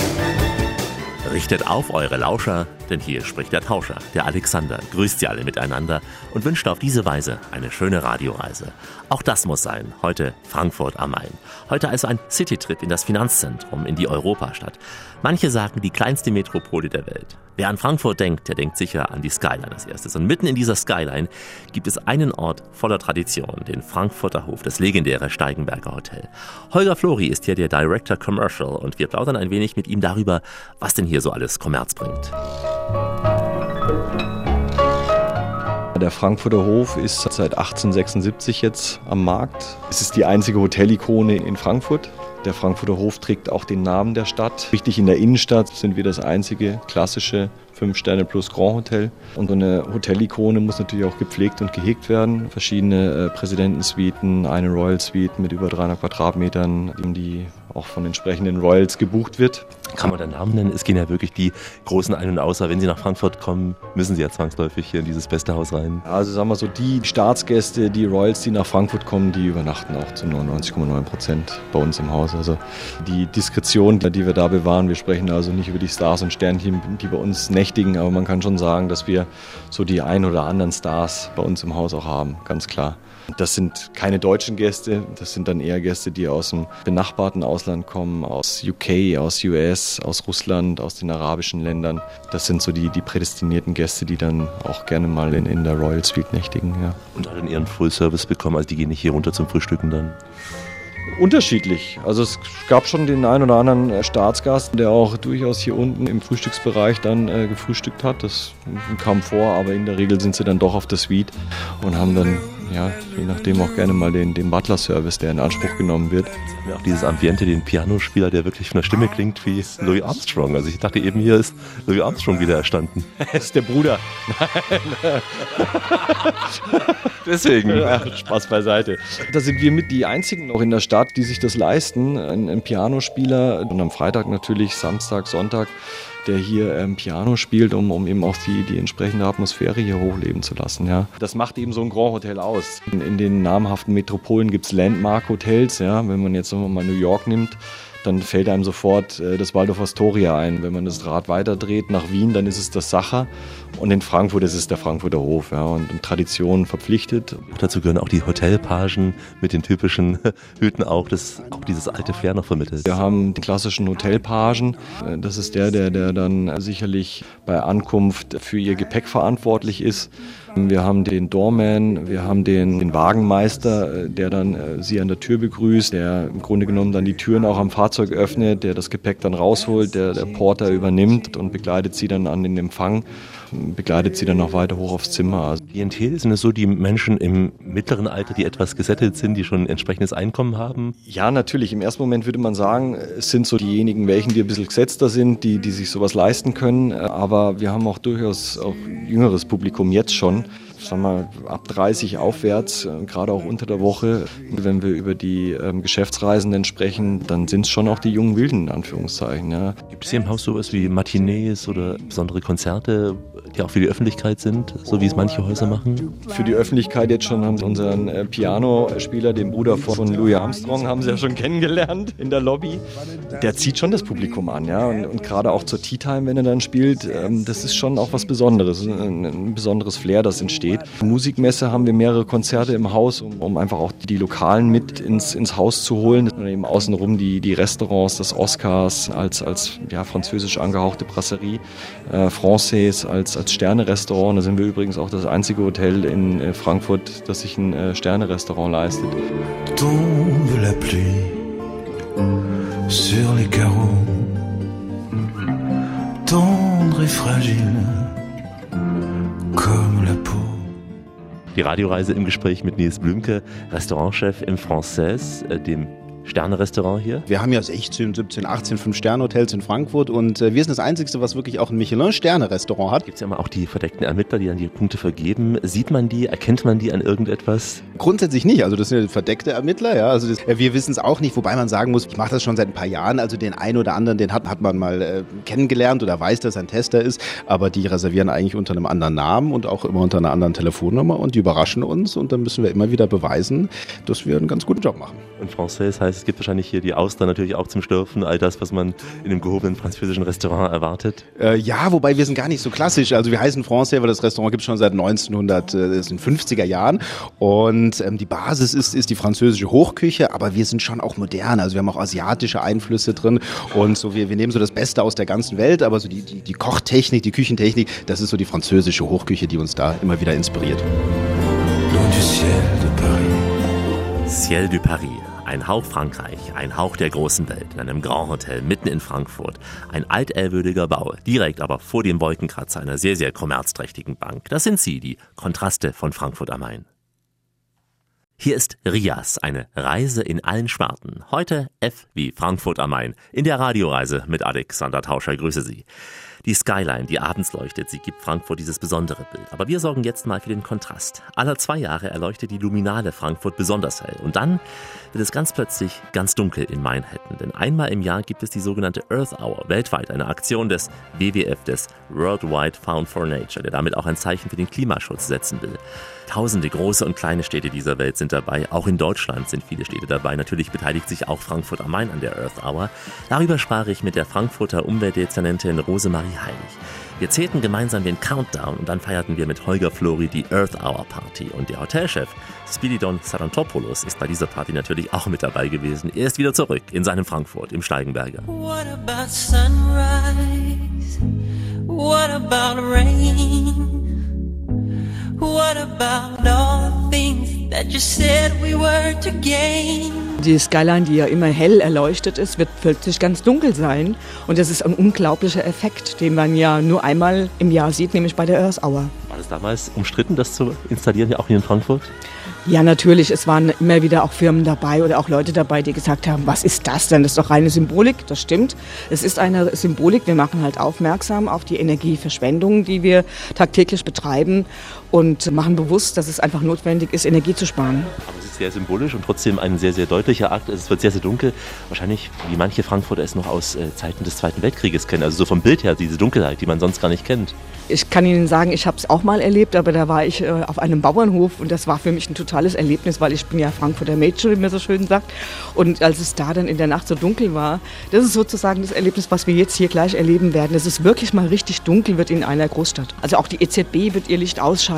Richtet auf eure Lauscher, denn hier spricht der Tauscher, der Alexander, grüßt sie alle miteinander und wünscht auf diese Weise eine schöne Radioreise. Auch das muss sein, heute Frankfurt am Main. Heute also ein Citytrip in das Finanzzentrum, in die Europastadt. Manche sagen die kleinste Metropole der Welt. Wer an Frankfurt denkt, der denkt sicher an die Skyline als erstes. Und mitten in dieser Skyline gibt es einen Ort voller Tradition, den Frankfurter Hof, das legendäre Steigenberger Hotel. Holger Flori ist hier der Director Commercial und wir plaudern ein wenig mit ihm darüber, was denn hier so alles Kommerz bringt. Der Frankfurter Hof ist seit 1876 jetzt am Markt. Es ist die einzige Hotelikone in Frankfurt. Der Frankfurter Hof trägt auch den Namen der Stadt. Richtig in der Innenstadt sind wir das einzige klassische 5 Sterne plus Grand Hotel. Und so eine Hotelikone muss natürlich auch gepflegt und gehegt werden. Verschiedene äh, Präsidentensuiten, eine Royal Suite mit über 300 Quadratmetern, die auch von entsprechenden Royals gebucht wird. Kann man den Namen nennen? Es gehen ja wirklich die Großen ein und aus. Wenn Sie nach Frankfurt kommen, müssen Sie ja zwangsläufig hier in dieses beste Haus rein. Also sagen wir so, die Staatsgäste, die Royals, die nach Frankfurt kommen, die übernachten auch zu 99,9 Prozent bei uns im Haus. Also die Diskretion, die wir da bewahren, wir sprechen also nicht über die Stars und Sternchen, die bei uns nächtigen, aber man kann schon sagen, dass wir so die ein oder anderen Stars bei uns im Haus auch haben, ganz klar. Das sind keine deutschen Gäste, das sind dann eher Gäste, die aus dem benachbarten Ausland kommen, aus UK, aus US, aus Russland, aus den arabischen Ländern. Das sind so die, die prädestinierten Gäste, die dann auch gerne mal in, in der Royal Suite nächtigen. Ja. Und dann ihren Full Service bekommen, also die gehen nicht hier runter zum Frühstücken dann? Unterschiedlich. Also es gab schon den einen oder anderen Staatsgast, der auch durchaus hier unten im Frühstücksbereich dann äh, gefrühstückt hat. Das kam vor, aber in der Regel sind sie dann doch auf der Suite und haben dann ja, je nachdem auch gerne mal den, den Butler-Service, der in Anspruch genommen wird. Ja, auch dieses Ambiente, den Pianospieler, der wirklich von der Stimme klingt wie Louis Armstrong. Also ich dachte eben, hier ist Louis Armstrong wieder erstanden. das ist der Bruder. Deswegen. Ja, Spaß beiseite. Da sind wir mit die einzigen noch in der Stadt, die sich das leisten. Ein, ein Pianospieler und am Freitag natürlich, Samstag, Sonntag der hier ähm, Piano spielt, um, um eben auch die, die entsprechende Atmosphäre hier hochleben zu lassen. Ja. Das macht eben so ein Grand Hotel aus. In, in den namhaften Metropolen gibt es Landmark-Hotels. Ja. Wenn man jetzt mal New York nimmt, dann fällt einem sofort äh, das Waldorf Astoria ein. Wenn man das Rad weiterdreht nach Wien, dann ist es das Sacher. Und in Frankfurt ist es der Frankfurter Hof. Ja, und, und Tradition verpflichtet. Dazu gehören auch die Hotelpagen mit den typischen Hüten auch, das auch dieses alte Flair noch vermittelt. Wir haben den klassischen Hotelpagen. Äh, das ist der, der, der dann sicherlich bei Ankunft für ihr Gepäck verantwortlich ist. Wir haben den Doorman, wir haben den, den Wagenmeister, äh, der dann äh, sie an der Tür begrüßt, der im Grunde genommen dann die Türen auch am Fahrzeug öffnet, der das Gepäck dann rausholt, der der Porter übernimmt und begleitet sie dann an den Empfang begleitet sie dann noch weiter hoch aufs Zimmer. Also Klientel sind es so die Menschen im mittleren Alter, die etwas gesettelt sind, die schon ein entsprechendes Einkommen haben? Ja, natürlich. Im ersten Moment würde man sagen, es sind so diejenigen, welchen die ein bisschen gesetzter sind, die, die sich sowas leisten können. Aber wir haben auch durchaus auch jüngeres Publikum jetzt schon sagen wir, ab 30 aufwärts, äh, gerade auch unter der Woche. Wenn wir über die ähm, Geschäftsreisenden sprechen, dann sind es schon auch die jungen Wilden, in Anführungszeichen. Ja. Gibt es hier im Haus sowas wie Matinees oder besondere Konzerte, die auch für die Öffentlichkeit sind, so wie es manche Häuser machen? Für die Öffentlichkeit jetzt schon haben sie unseren äh, Pianospieler, den Bruder von Louis Armstrong, haben sie ja schon kennengelernt in der Lobby. Der zieht schon das Publikum an, ja. Und, und gerade auch zur Tea Time, wenn er dann spielt, ähm, das ist schon auch was Besonderes, ein, ein besonderes Flair, das entsteht entsteht. Musikmesse haben wir mehrere Konzerte im Haus, um, um einfach auch die Lokalen mit ins, ins Haus zu holen. Und eben außenrum die, die Restaurants des Oscars als, als ja, französisch angehauchte Brasserie, äh, Français als, als Sterne-Restaurant. Da sind wir übrigens auch das einzige Hotel in äh, Frankfurt, das sich ein äh, Sterne-Restaurant leistet. Tombe la pluie sur les carreaux, tendre et fragile comme la peau. Die Radioreise im Gespräch mit Nils Blümke, Restaurantchef im Française, äh, dem Sterne-Restaurant hier? Wir haben ja 16, 17, 18 Fünf-Sterne-Hotels in Frankfurt und äh, wir sind das Einzige, was wirklich auch ein Michelin-Sterne-Restaurant hat. Gibt es ja immer auch die verdeckten Ermittler, die dann die Punkte vergeben. Sieht man die? Erkennt man die an irgendetwas? Grundsätzlich nicht. Also das sind verdeckte Ermittler. Ja. Also das, äh, wir wissen es auch nicht, wobei man sagen muss, ich mache das schon seit ein paar Jahren. Also den einen oder anderen, den hat, hat man mal äh, kennengelernt oder weiß, dass er ein Tester ist. Aber die reservieren eigentlich unter einem anderen Namen und auch immer unter einer anderen Telefonnummer und die überraschen uns und dann müssen wir immer wieder beweisen, dass wir einen ganz guten Job machen. Und Français heißt, es gibt wahrscheinlich hier die Austern natürlich auch zum Schlürfen, all das, was man in einem gehobenen französischen Restaurant erwartet. Äh, ja, wobei wir sind gar nicht so klassisch. Also wir heißen Français, weil das Restaurant gibt es schon seit 1950er Jahren und ähm, die Basis ist, ist die französische Hochküche, aber wir sind schon auch modern. Also wir haben auch asiatische Einflüsse drin und so wir, wir nehmen so das Beste aus der ganzen Welt, aber so die, die, die Kochtechnik, die Küchentechnik, das ist so die französische Hochküche, die uns da immer wieder inspiriert. Du ciel de Paris. Ciel du Paris. Ein Hauch Frankreich, ein Hauch der großen Welt, in einem Grand Hotel mitten in Frankfurt. Ein altehrwürdiger Bau, direkt aber vor dem Wolkenkratzer einer sehr, sehr kommerzträchtigen Bank. Das sind sie, die Kontraste von Frankfurt am Main. Hier ist Rias, eine Reise in allen Sparten. Heute F wie Frankfurt am Main, in der Radioreise mit Alexander Tauscher. Grüße Sie. Die Skyline, die abends leuchtet, sie gibt Frankfurt dieses besondere Bild. Aber wir sorgen jetzt mal für den Kontrast. Alle zwei Jahre erleuchtet die Luminale Frankfurt besonders hell. Und dann wird es ganz plötzlich ganz dunkel in Manhattan. Denn einmal im Jahr gibt es die sogenannte Earth Hour, weltweit eine Aktion des WWF, des Worldwide Found for Nature, der damit auch ein Zeichen für den Klimaschutz setzen will. Tausende große und kleine Städte dieser Welt sind dabei. Auch in Deutschland sind viele Städte dabei. Natürlich beteiligt sich auch Frankfurt am Main an der Earth Hour. Darüber sprach ich mit der Frankfurter Umweltdezernentin Rosemarie Heilig. Wir zählten gemeinsam den Countdown und dann feierten wir mit Holger Flori die Earth Hour Party. Und der Hotelchef Spiridon Sarantopoulos ist bei dieser Party natürlich auch mit dabei gewesen. Er ist wieder zurück in seinem Frankfurt im Steigenberger. What about sunrise? What about rain? Die Skyline, die ja immer hell erleuchtet ist, wird plötzlich ganz dunkel sein. Und das ist ein unglaublicher Effekt, den man ja nur einmal im Jahr sieht, nämlich bei der Earth Hour. War es damals umstritten, das zu installieren, ja auch hier in Frankfurt? Ja, natürlich. Es waren immer wieder auch Firmen dabei oder auch Leute dabei, die gesagt haben, was ist das denn? Das ist doch reine Symbolik. Das stimmt. Es ist eine Symbolik. Wir machen halt aufmerksam auf die Energieverschwendung, die wir tagtäglich betreiben und machen bewusst, dass es einfach notwendig ist, Energie zu sparen. Aber es ist sehr symbolisch und trotzdem ein sehr, sehr deutlicher Akt. Es wird sehr, sehr dunkel. Wahrscheinlich, wie manche Frankfurter es noch aus äh, Zeiten des Zweiten Weltkrieges kennen. Also so vom Bild her, diese Dunkelheit, die man sonst gar nicht kennt. Ich kann Ihnen sagen, ich habe es auch mal erlebt, aber da war ich äh, auf einem Bauernhof und das war für mich ein totales Erlebnis, weil ich bin ja Frankfurter Mädchen, wie man so schön sagt. Und als es da dann in der Nacht so dunkel war, das ist sozusagen das Erlebnis, was wir jetzt hier gleich erleben werden. Es ist wirklich mal richtig dunkel wird in einer Großstadt. Also auch die EZB wird ihr Licht ausschalten,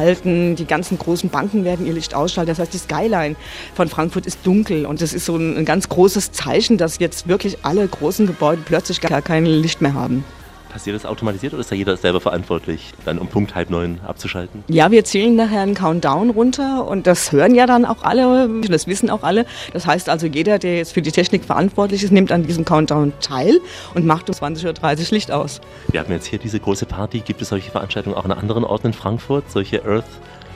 die ganzen großen Banken werden ihr Licht ausschalten. Das heißt, die Skyline von Frankfurt ist dunkel und das ist so ein, ein ganz großes Zeichen, dass jetzt wirklich alle großen Gebäude plötzlich gar kein Licht mehr haben. Passiert das automatisiert oder ist da jeder selber verantwortlich, dann um Punkt halb neun abzuschalten? Ja, wir zählen nachher einen Countdown runter und das hören ja dann auch alle, das wissen auch alle. Das heißt also, jeder, der jetzt für die Technik verantwortlich ist, nimmt an diesem Countdown teil und macht um 20.30 Uhr Licht aus. Wir haben jetzt hier diese große Party. Gibt es solche Veranstaltungen auch an anderen Orten in Frankfurt? Solche Earth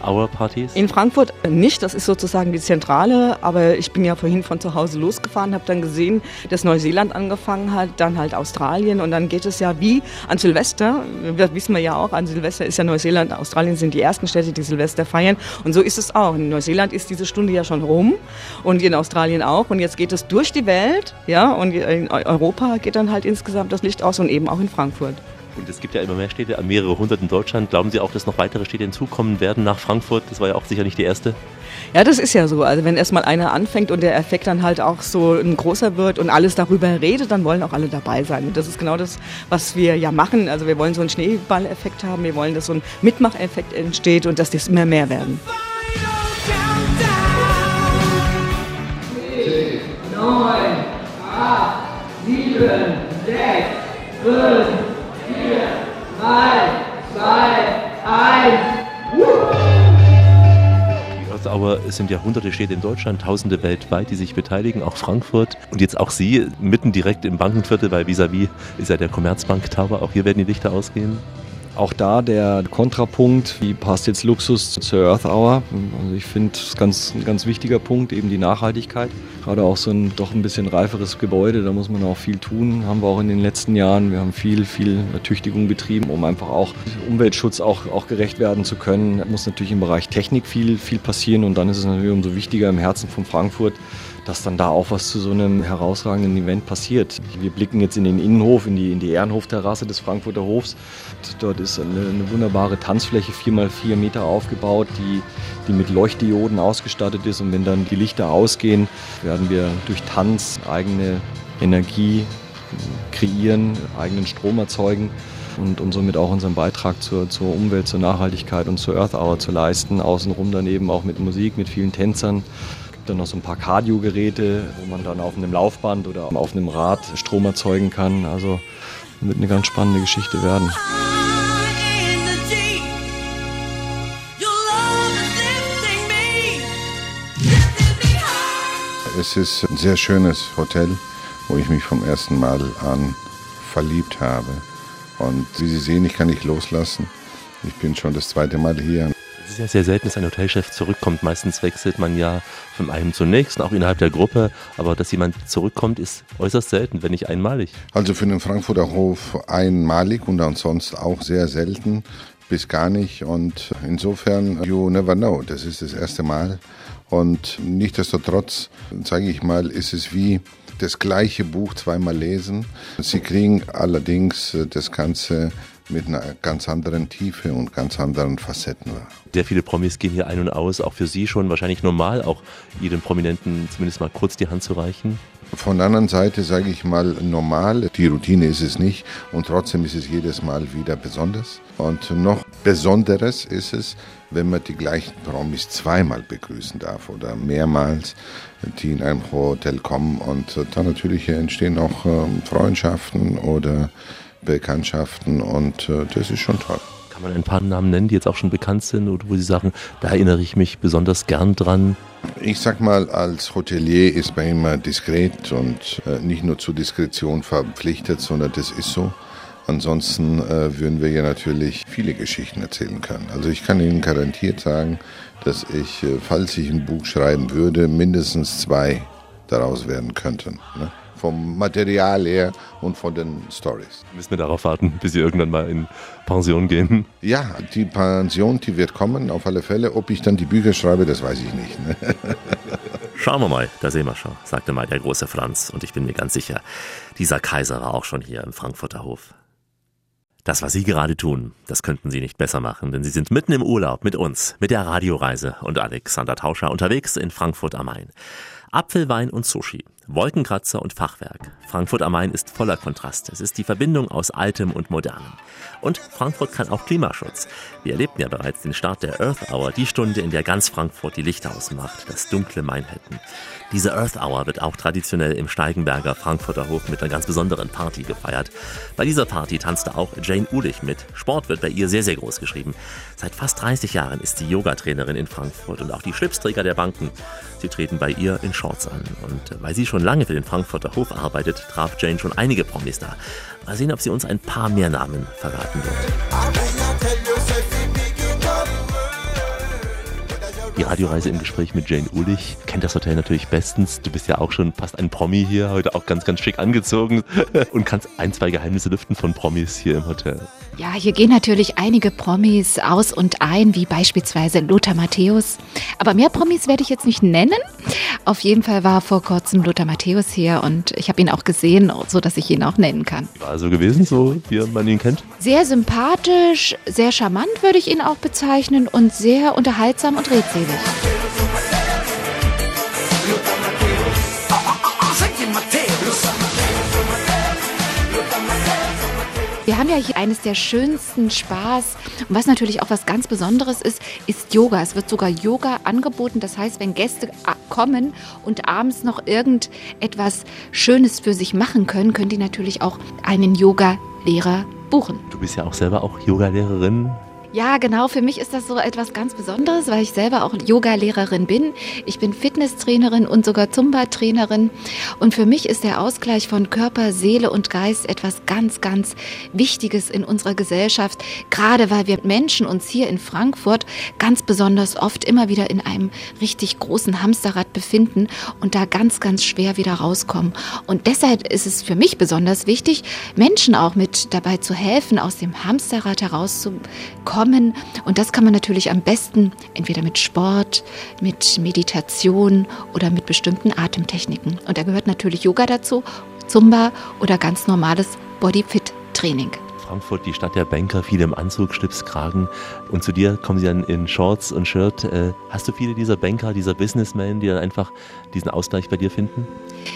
Hour Partys? In Frankfurt nicht, das ist sozusagen die Zentrale, aber ich bin ja vorhin von zu Hause losgefahren, habe dann gesehen, dass Neuseeland angefangen hat, dann halt Australien und dann geht es ja wie an Silvester, das wissen wir ja auch, an Silvester ist ja Neuseeland, Australien sind die ersten Städte, die Silvester feiern und so ist es auch. In Neuseeland ist diese Stunde ja schon rum und in Australien auch und jetzt geht es durch die Welt, ja, und in Europa geht dann halt insgesamt das Licht aus und eben auch in Frankfurt. Und es gibt ja immer mehr Städte, mehrere hundert in Deutschland. Glauben Sie auch, dass noch weitere Städte hinzukommen werden nach Frankfurt? Das war ja auch sicher nicht die erste. Ja, das ist ja so. Also wenn erstmal einer anfängt und der Effekt dann halt auch so ein großer wird und alles darüber redet, dann wollen auch alle dabei sein. Und das ist genau das, was wir ja machen. Also wir wollen so einen Schneeballeffekt haben, wir wollen, dass so ein Mitmacheffekt entsteht und dass das immer mehr werden. neun, acht, sieben, sechs, fünf, Hour es sind ja hunderte Städte in Deutschland, tausende weltweit, die sich beteiligen, auch Frankfurt. Und jetzt auch Sie, mitten direkt im Bankenviertel, weil vis-à-vis ist ja der Commerzbank Tower. Auch hier werden die Lichter ausgehen. Auch da der Kontrapunkt, wie passt jetzt Luxus zur Earth Hour? Also ich finde, das ist ganz, ein ganz wichtiger Punkt, eben die Nachhaltigkeit. Gerade auch so ein doch ein bisschen reiferes Gebäude, da muss man auch viel tun. Haben wir auch in den letzten Jahren. Wir haben viel, viel Tüchtigung betrieben, um einfach auch Umweltschutz auch, auch gerecht werden zu können. Da muss natürlich im Bereich Technik viel, viel passieren und dann ist es natürlich umso wichtiger im Herzen von Frankfurt, dass dann da auch was zu so einem herausragenden Event passiert. Wir blicken jetzt in den Innenhof, in die, in die Ehrenhofterrasse des Frankfurter Hofs. Dort ist eine, eine wunderbare Tanzfläche, 4x4 Meter aufgebaut, die, die mit Leuchtdioden ausgestattet ist. Und wenn dann die Lichter ausgehen, werden wir durch Tanz eigene Energie kreieren, eigenen Strom erzeugen und, und somit auch unseren Beitrag zur, zur Umwelt, zur Nachhaltigkeit und zur Earth Hour zu leisten. Außenrum dann eben auch mit Musik, mit vielen Tänzern dann noch so ein paar Cardio-Geräte, wo man dann auf einem Laufband oder auf einem Rad Strom erzeugen kann. Also wird eine ganz spannende Geschichte werden. Es ist ein sehr schönes Hotel, wo ich mich vom ersten Mal an verliebt habe. Und wie Sie sehen, ich kann nicht loslassen. Ich bin schon das zweite Mal hier. Ist ja sehr selten, dass ein Hotelchef zurückkommt. Meistens wechselt man ja von einem zum nächsten, auch innerhalb der Gruppe. Aber dass jemand zurückkommt, ist äußerst selten, wenn nicht einmalig. Also für den Frankfurter Hof einmalig und ansonsten auch sehr selten bis gar nicht. Und insofern, you never know. Das ist das erste Mal. Und nichtsdestotrotz, sage ich mal, ist es wie das gleiche Buch zweimal lesen. Sie kriegen allerdings das Ganze mit einer ganz anderen Tiefe und ganz anderen Facetten war. Sehr viele Promis gehen hier ein und aus, auch für Sie schon wahrscheinlich normal, auch jedem Prominenten zumindest mal kurz die Hand zu reichen. Von der anderen Seite sage ich mal normal, die Routine ist es nicht und trotzdem ist es jedes Mal wieder besonders. Und noch Besonderes ist es, wenn man die gleichen Promis zweimal begrüßen darf oder mehrmals, die in einem Hotel kommen und dann natürlich entstehen auch Freundschaften oder Bekanntschaften und äh, das ist schon toll. Kann man ein paar Namen nennen, die jetzt auch schon bekannt sind oder wo Sie sagen, da erinnere ich mich besonders gern dran? Ich sag mal, als Hotelier ist man immer diskret und äh, nicht nur zur Diskretion verpflichtet, sondern das ist so. Ansonsten äh, würden wir ja natürlich viele Geschichten erzählen können. Also ich kann Ihnen garantiert sagen, dass ich, äh, falls ich ein Buch schreiben würde, mindestens zwei daraus werden könnten. Ne? Vom Material her und von den Stories. Müssen wir darauf warten, bis Sie irgendwann mal in Pension gehen? Ja, die Pension, die wird kommen, auf alle Fälle. Ob ich dann die Bücher schreibe, das weiß ich nicht. Ne? Schauen wir mal, da sehen wir schon, sagte mal der große Franz. Und ich bin mir ganz sicher, dieser Kaiser war auch schon hier im Frankfurter Hof. Das, was Sie gerade tun, das könnten Sie nicht besser machen, denn Sie sind mitten im Urlaub mit uns, mit der Radioreise und Alexander Tauscher unterwegs in Frankfurt am Main. Apfelwein und Sushi, Wolkenkratzer und Fachwerk. Frankfurt am Main ist voller Kontrast. Es ist die Verbindung aus Altem und Modernem. Und Frankfurt kann auch Klimaschutz. Wir erlebten ja bereits den Start der Earth Hour, die Stunde, in der ganz Frankfurt die Lichter ausmacht, das dunkle Mainhattan. Diese Earth Hour wird auch traditionell im Steigenberger Frankfurter Hof mit einer ganz besonderen Party gefeiert. Bei dieser Party tanzte auch Jane Ulich mit. Sport wird bei ihr sehr, sehr groß geschrieben. Seit fast 30 Jahren ist sie Yogatrainerin in Frankfurt und auch die Schlipsträger der Banken. Sie treten bei ihr in Shorts an. Und weil sie schon lange für den Frankfurter Hof arbeitet, traf Jane schon einige Promis da. Mal sehen, ob sie uns ein paar mehr Namen verraten wird. Die Radioreise im Gespräch mit Jane Ulich kennt das Hotel natürlich bestens. Du bist ja auch schon fast ein Promi hier, heute auch ganz, ganz schick angezogen und kannst ein, zwei Geheimnisse lüften von Promis hier im Hotel. Ja, hier gehen natürlich einige Promis aus und ein, wie beispielsweise Lothar Matthäus. Aber mehr Promis werde ich jetzt nicht nennen. Auf jeden Fall war vor kurzem Lothar Matthäus hier und ich habe ihn auch gesehen, so dass ich ihn auch nennen kann. War so gewesen, so wie man ihn kennt? Sehr sympathisch, sehr charmant würde ich ihn auch bezeichnen und sehr unterhaltsam und redselig. Wir haben ja hier eines der schönsten Spaß und was natürlich auch was ganz Besonderes ist, ist Yoga. Es wird sogar Yoga angeboten. Das heißt, wenn Gäste kommen und abends noch irgendetwas Schönes für sich machen können, können die natürlich auch einen Yoga-Lehrer buchen. Du bist ja auch selber auch Yogalehrerin. Ja, genau. Für mich ist das so etwas ganz Besonderes, weil ich selber auch Yoga-Lehrerin bin. Ich bin Fitnesstrainerin und sogar Zumba-Trainerin. Und für mich ist der Ausgleich von Körper, Seele und Geist etwas ganz, ganz Wichtiges in unserer Gesellschaft. Gerade weil wir Menschen uns hier in Frankfurt ganz besonders oft immer wieder in einem richtig großen Hamsterrad befinden und da ganz, ganz schwer wieder rauskommen. Und deshalb ist es für mich besonders wichtig, Menschen auch mit dabei zu helfen, aus dem Hamsterrad herauszukommen kommen. Und das kann man natürlich am besten entweder mit Sport, mit Meditation oder mit bestimmten Atemtechniken. Und da gehört natürlich Yoga dazu, Zumba oder ganz normales Bodyfit-Training. Frankfurt, die Stadt der Banker, viele im Anzug, Schlipskragen. Und zu dir kommen sie dann in Shorts und Shirt. Äh, hast du viele dieser Banker, dieser Businessmen, die dann einfach diesen Ausgleich bei dir finden?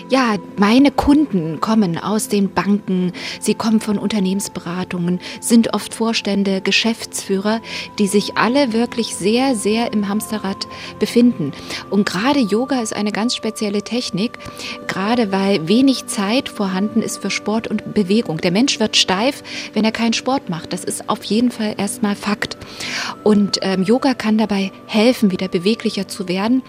Ja, meine Kunden kommen aus den Banken, sie kommen von Unternehmensberatungen, sind oft Vorstände, Geschäftsführer, die sich alle wirklich sehr, sehr im Hamsterrad befinden. Und gerade Yoga ist eine ganz spezielle Technik, gerade weil wenig Zeit vorhanden ist für Sport und Bewegung. Der Mensch wird steif, wenn er keinen Sport macht. Das ist auf jeden Fall erstmal Fakt. Und ähm, Yoga kann dabei helfen, wieder beweglicher zu werden.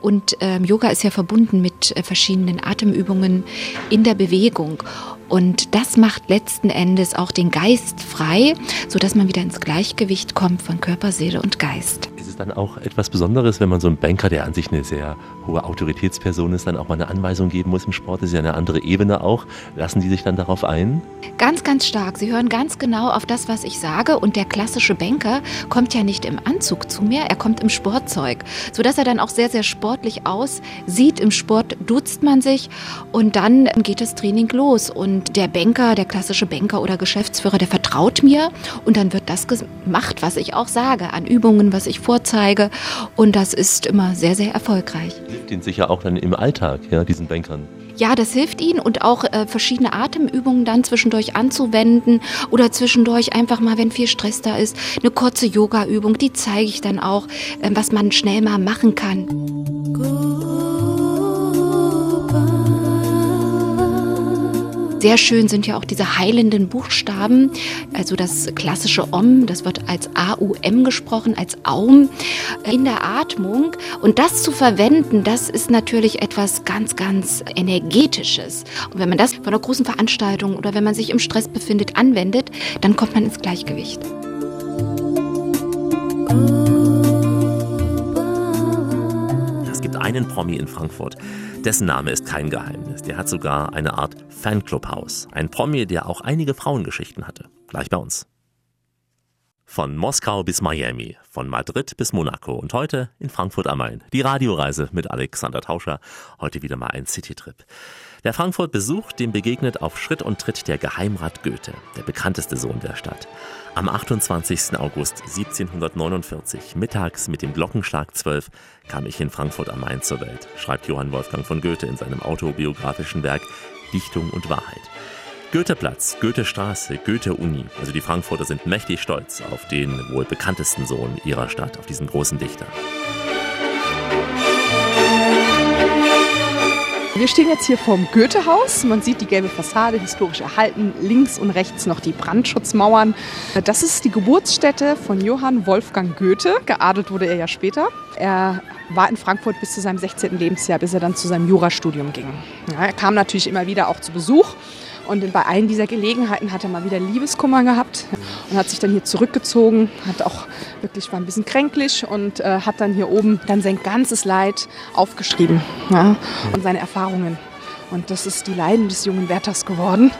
Und ähm, Yoga ist ja verbunden mit äh, verschiedenen Atemübungen in der Bewegung. Und das macht letzten Endes auch den Geist frei, sodass man wieder ins Gleichgewicht kommt von Körper, Seele und Geist. Ist es dann auch etwas Besonderes, wenn man so einen Banker, der an sich eine sehr hohe Autoritätsperson ist, dann auch mal eine Anweisung geben muss im Sport? Das ist ja eine andere Ebene auch. Lassen die sich dann darauf ein? Ganz, ganz stark. Sie hören ganz genau auf das, was ich sage. Und der klassische Banker kommt ja nicht im Anzug zu mir, er kommt im Sportzeug, sodass er dann auch sehr, sehr sportlich aussieht. Im Sport duzt man sich und dann geht das Training los. Und der Banker, der klassische Banker oder Geschäftsführer, der vertraut mir und dann wird das gemacht, was ich auch sage, an Übungen, was ich vorzeige. Und das ist immer sehr, sehr erfolgreich. Hilft Ihnen sicher auch dann im Alltag, ja, diesen Bankern. Ja, das hilft ihnen und auch äh, verschiedene Atemübungen dann zwischendurch anzuwenden oder zwischendurch einfach mal, wenn viel Stress da ist, eine kurze Yoga-Übung, die zeige ich dann auch, äh, was man schnell mal machen kann. Sehr schön sind ja auch diese heilenden Buchstaben, also das klassische Om, das wird als AUM gesprochen, als Aum in der Atmung. Und das zu verwenden, das ist natürlich etwas ganz, ganz energetisches. Und wenn man das von einer großen Veranstaltung oder wenn man sich im Stress befindet, anwendet, dann kommt man ins Gleichgewicht. Es gibt einen Promi in Frankfurt, dessen Name ist kein Geheimnis. Der hat sogar eine Art Fanclubhaus. Ein Promi, der auch einige Frauengeschichten hatte. Gleich bei uns. Von Moskau bis Miami, von Madrid bis Monaco und heute in Frankfurt am Main. Die Radioreise mit Alexander Tauscher. Heute wieder mal ein Citytrip. Wer Frankfurt besucht, dem begegnet auf Schritt und Tritt der Geheimrat Goethe, der bekannteste Sohn der Stadt. Am 28. August 1749, mittags mit dem Glockenschlag 12, kam ich in Frankfurt am Main zur Welt, schreibt Johann Wolfgang von Goethe in seinem autobiografischen Werk Dichtung und Wahrheit. Goetheplatz, Goethestraße, Goethe-Uni, also die Frankfurter sind mächtig stolz auf den wohl bekanntesten Sohn ihrer Stadt, auf diesen großen Dichter. Wir stehen jetzt hier vorm Goethehaus. Man sieht die gelbe Fassade, historisch erhalten. Links und rechts noch die Brandschutzmauern. Das ist die Geburtsstätte von Johann Wolfgang Goethe. Geadelt wurde er ja später. Er war in Frankfurt bis zu seinem 16. Lebensjahr, bis er dann zu seinem Jurastudium ging. Ja, er kam natürlich immer wieder auch zu Besuch. Und bei allen dieser Gelegenheiten hat er mal wieder Liebeskummer gehabt und hat sich dann hier zurückgezogen, hat auch wirklich war ein bisschen kränklich und äh, hat dann hier oben dann sein ganzes Leid aufgeschrieben ja, und seine Erfahrungen. Und das ist die Leiden des jungen Wärters geworden.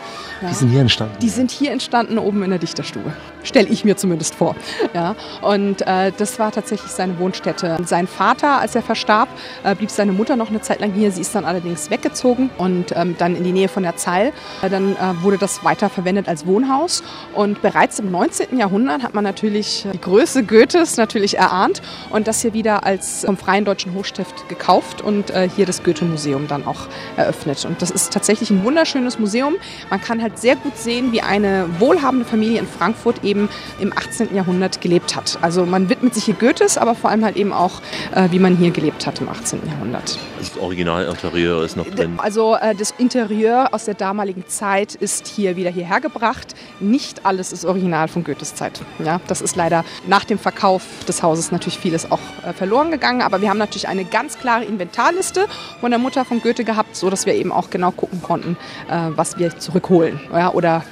Ja. Die sind hier entstanden. Die sind hier entstanden oben in der Dichterstube. Stelle ich mir zumindest vor. Ja, und äh, das war tatsächlich seine Wohnstätte. Sein Vater, als er verstarb, äh, blieb seine Mutter noch eine Zeit lang hier. Sie ist dann allerdings weggezogen und ähm, dann in die Nähe von der Zeil. Äh, dann äh, wurde das weiter verwendet als Wohnhaus. Und bereits im 19. Jahrhundert hat man natürlich die Größe Goethes natürlich erahnt und das hier wieder als vom Freien Deutschen Hochstift gekauft und äh, hier das Goethe-Museum dann auch eröffnet. Und das ist tatsächlich ein wunderschönes Museum. Man kann halt sehr gut sehen, wie eine wohlhabende Familie in Frankfurt eben im 18. Jahrhundert gelebt hat. Also man widmet sich hier Goethes, aber vor allem halt eben auch, äh, wie man hier gelebt hat im 18. Jahrhundert. Das Originalinterieur ist noch drin. Also äh, das Interieur aus der damaligen Zeit ist hier wieder hierher gebracht. Nicht alles ist original von Goethes Zeit. Ja, das ist leider nach dem Verkauf des Hauses natürlich vieles auch äh, verloren gegangen. Aber wir haben natürlich eine ganz klare Inventarliste von der Mutter von Goethe gehabt, so dass wir eben auch genau gucken konnten, äh, was wir zurückholen ja, oder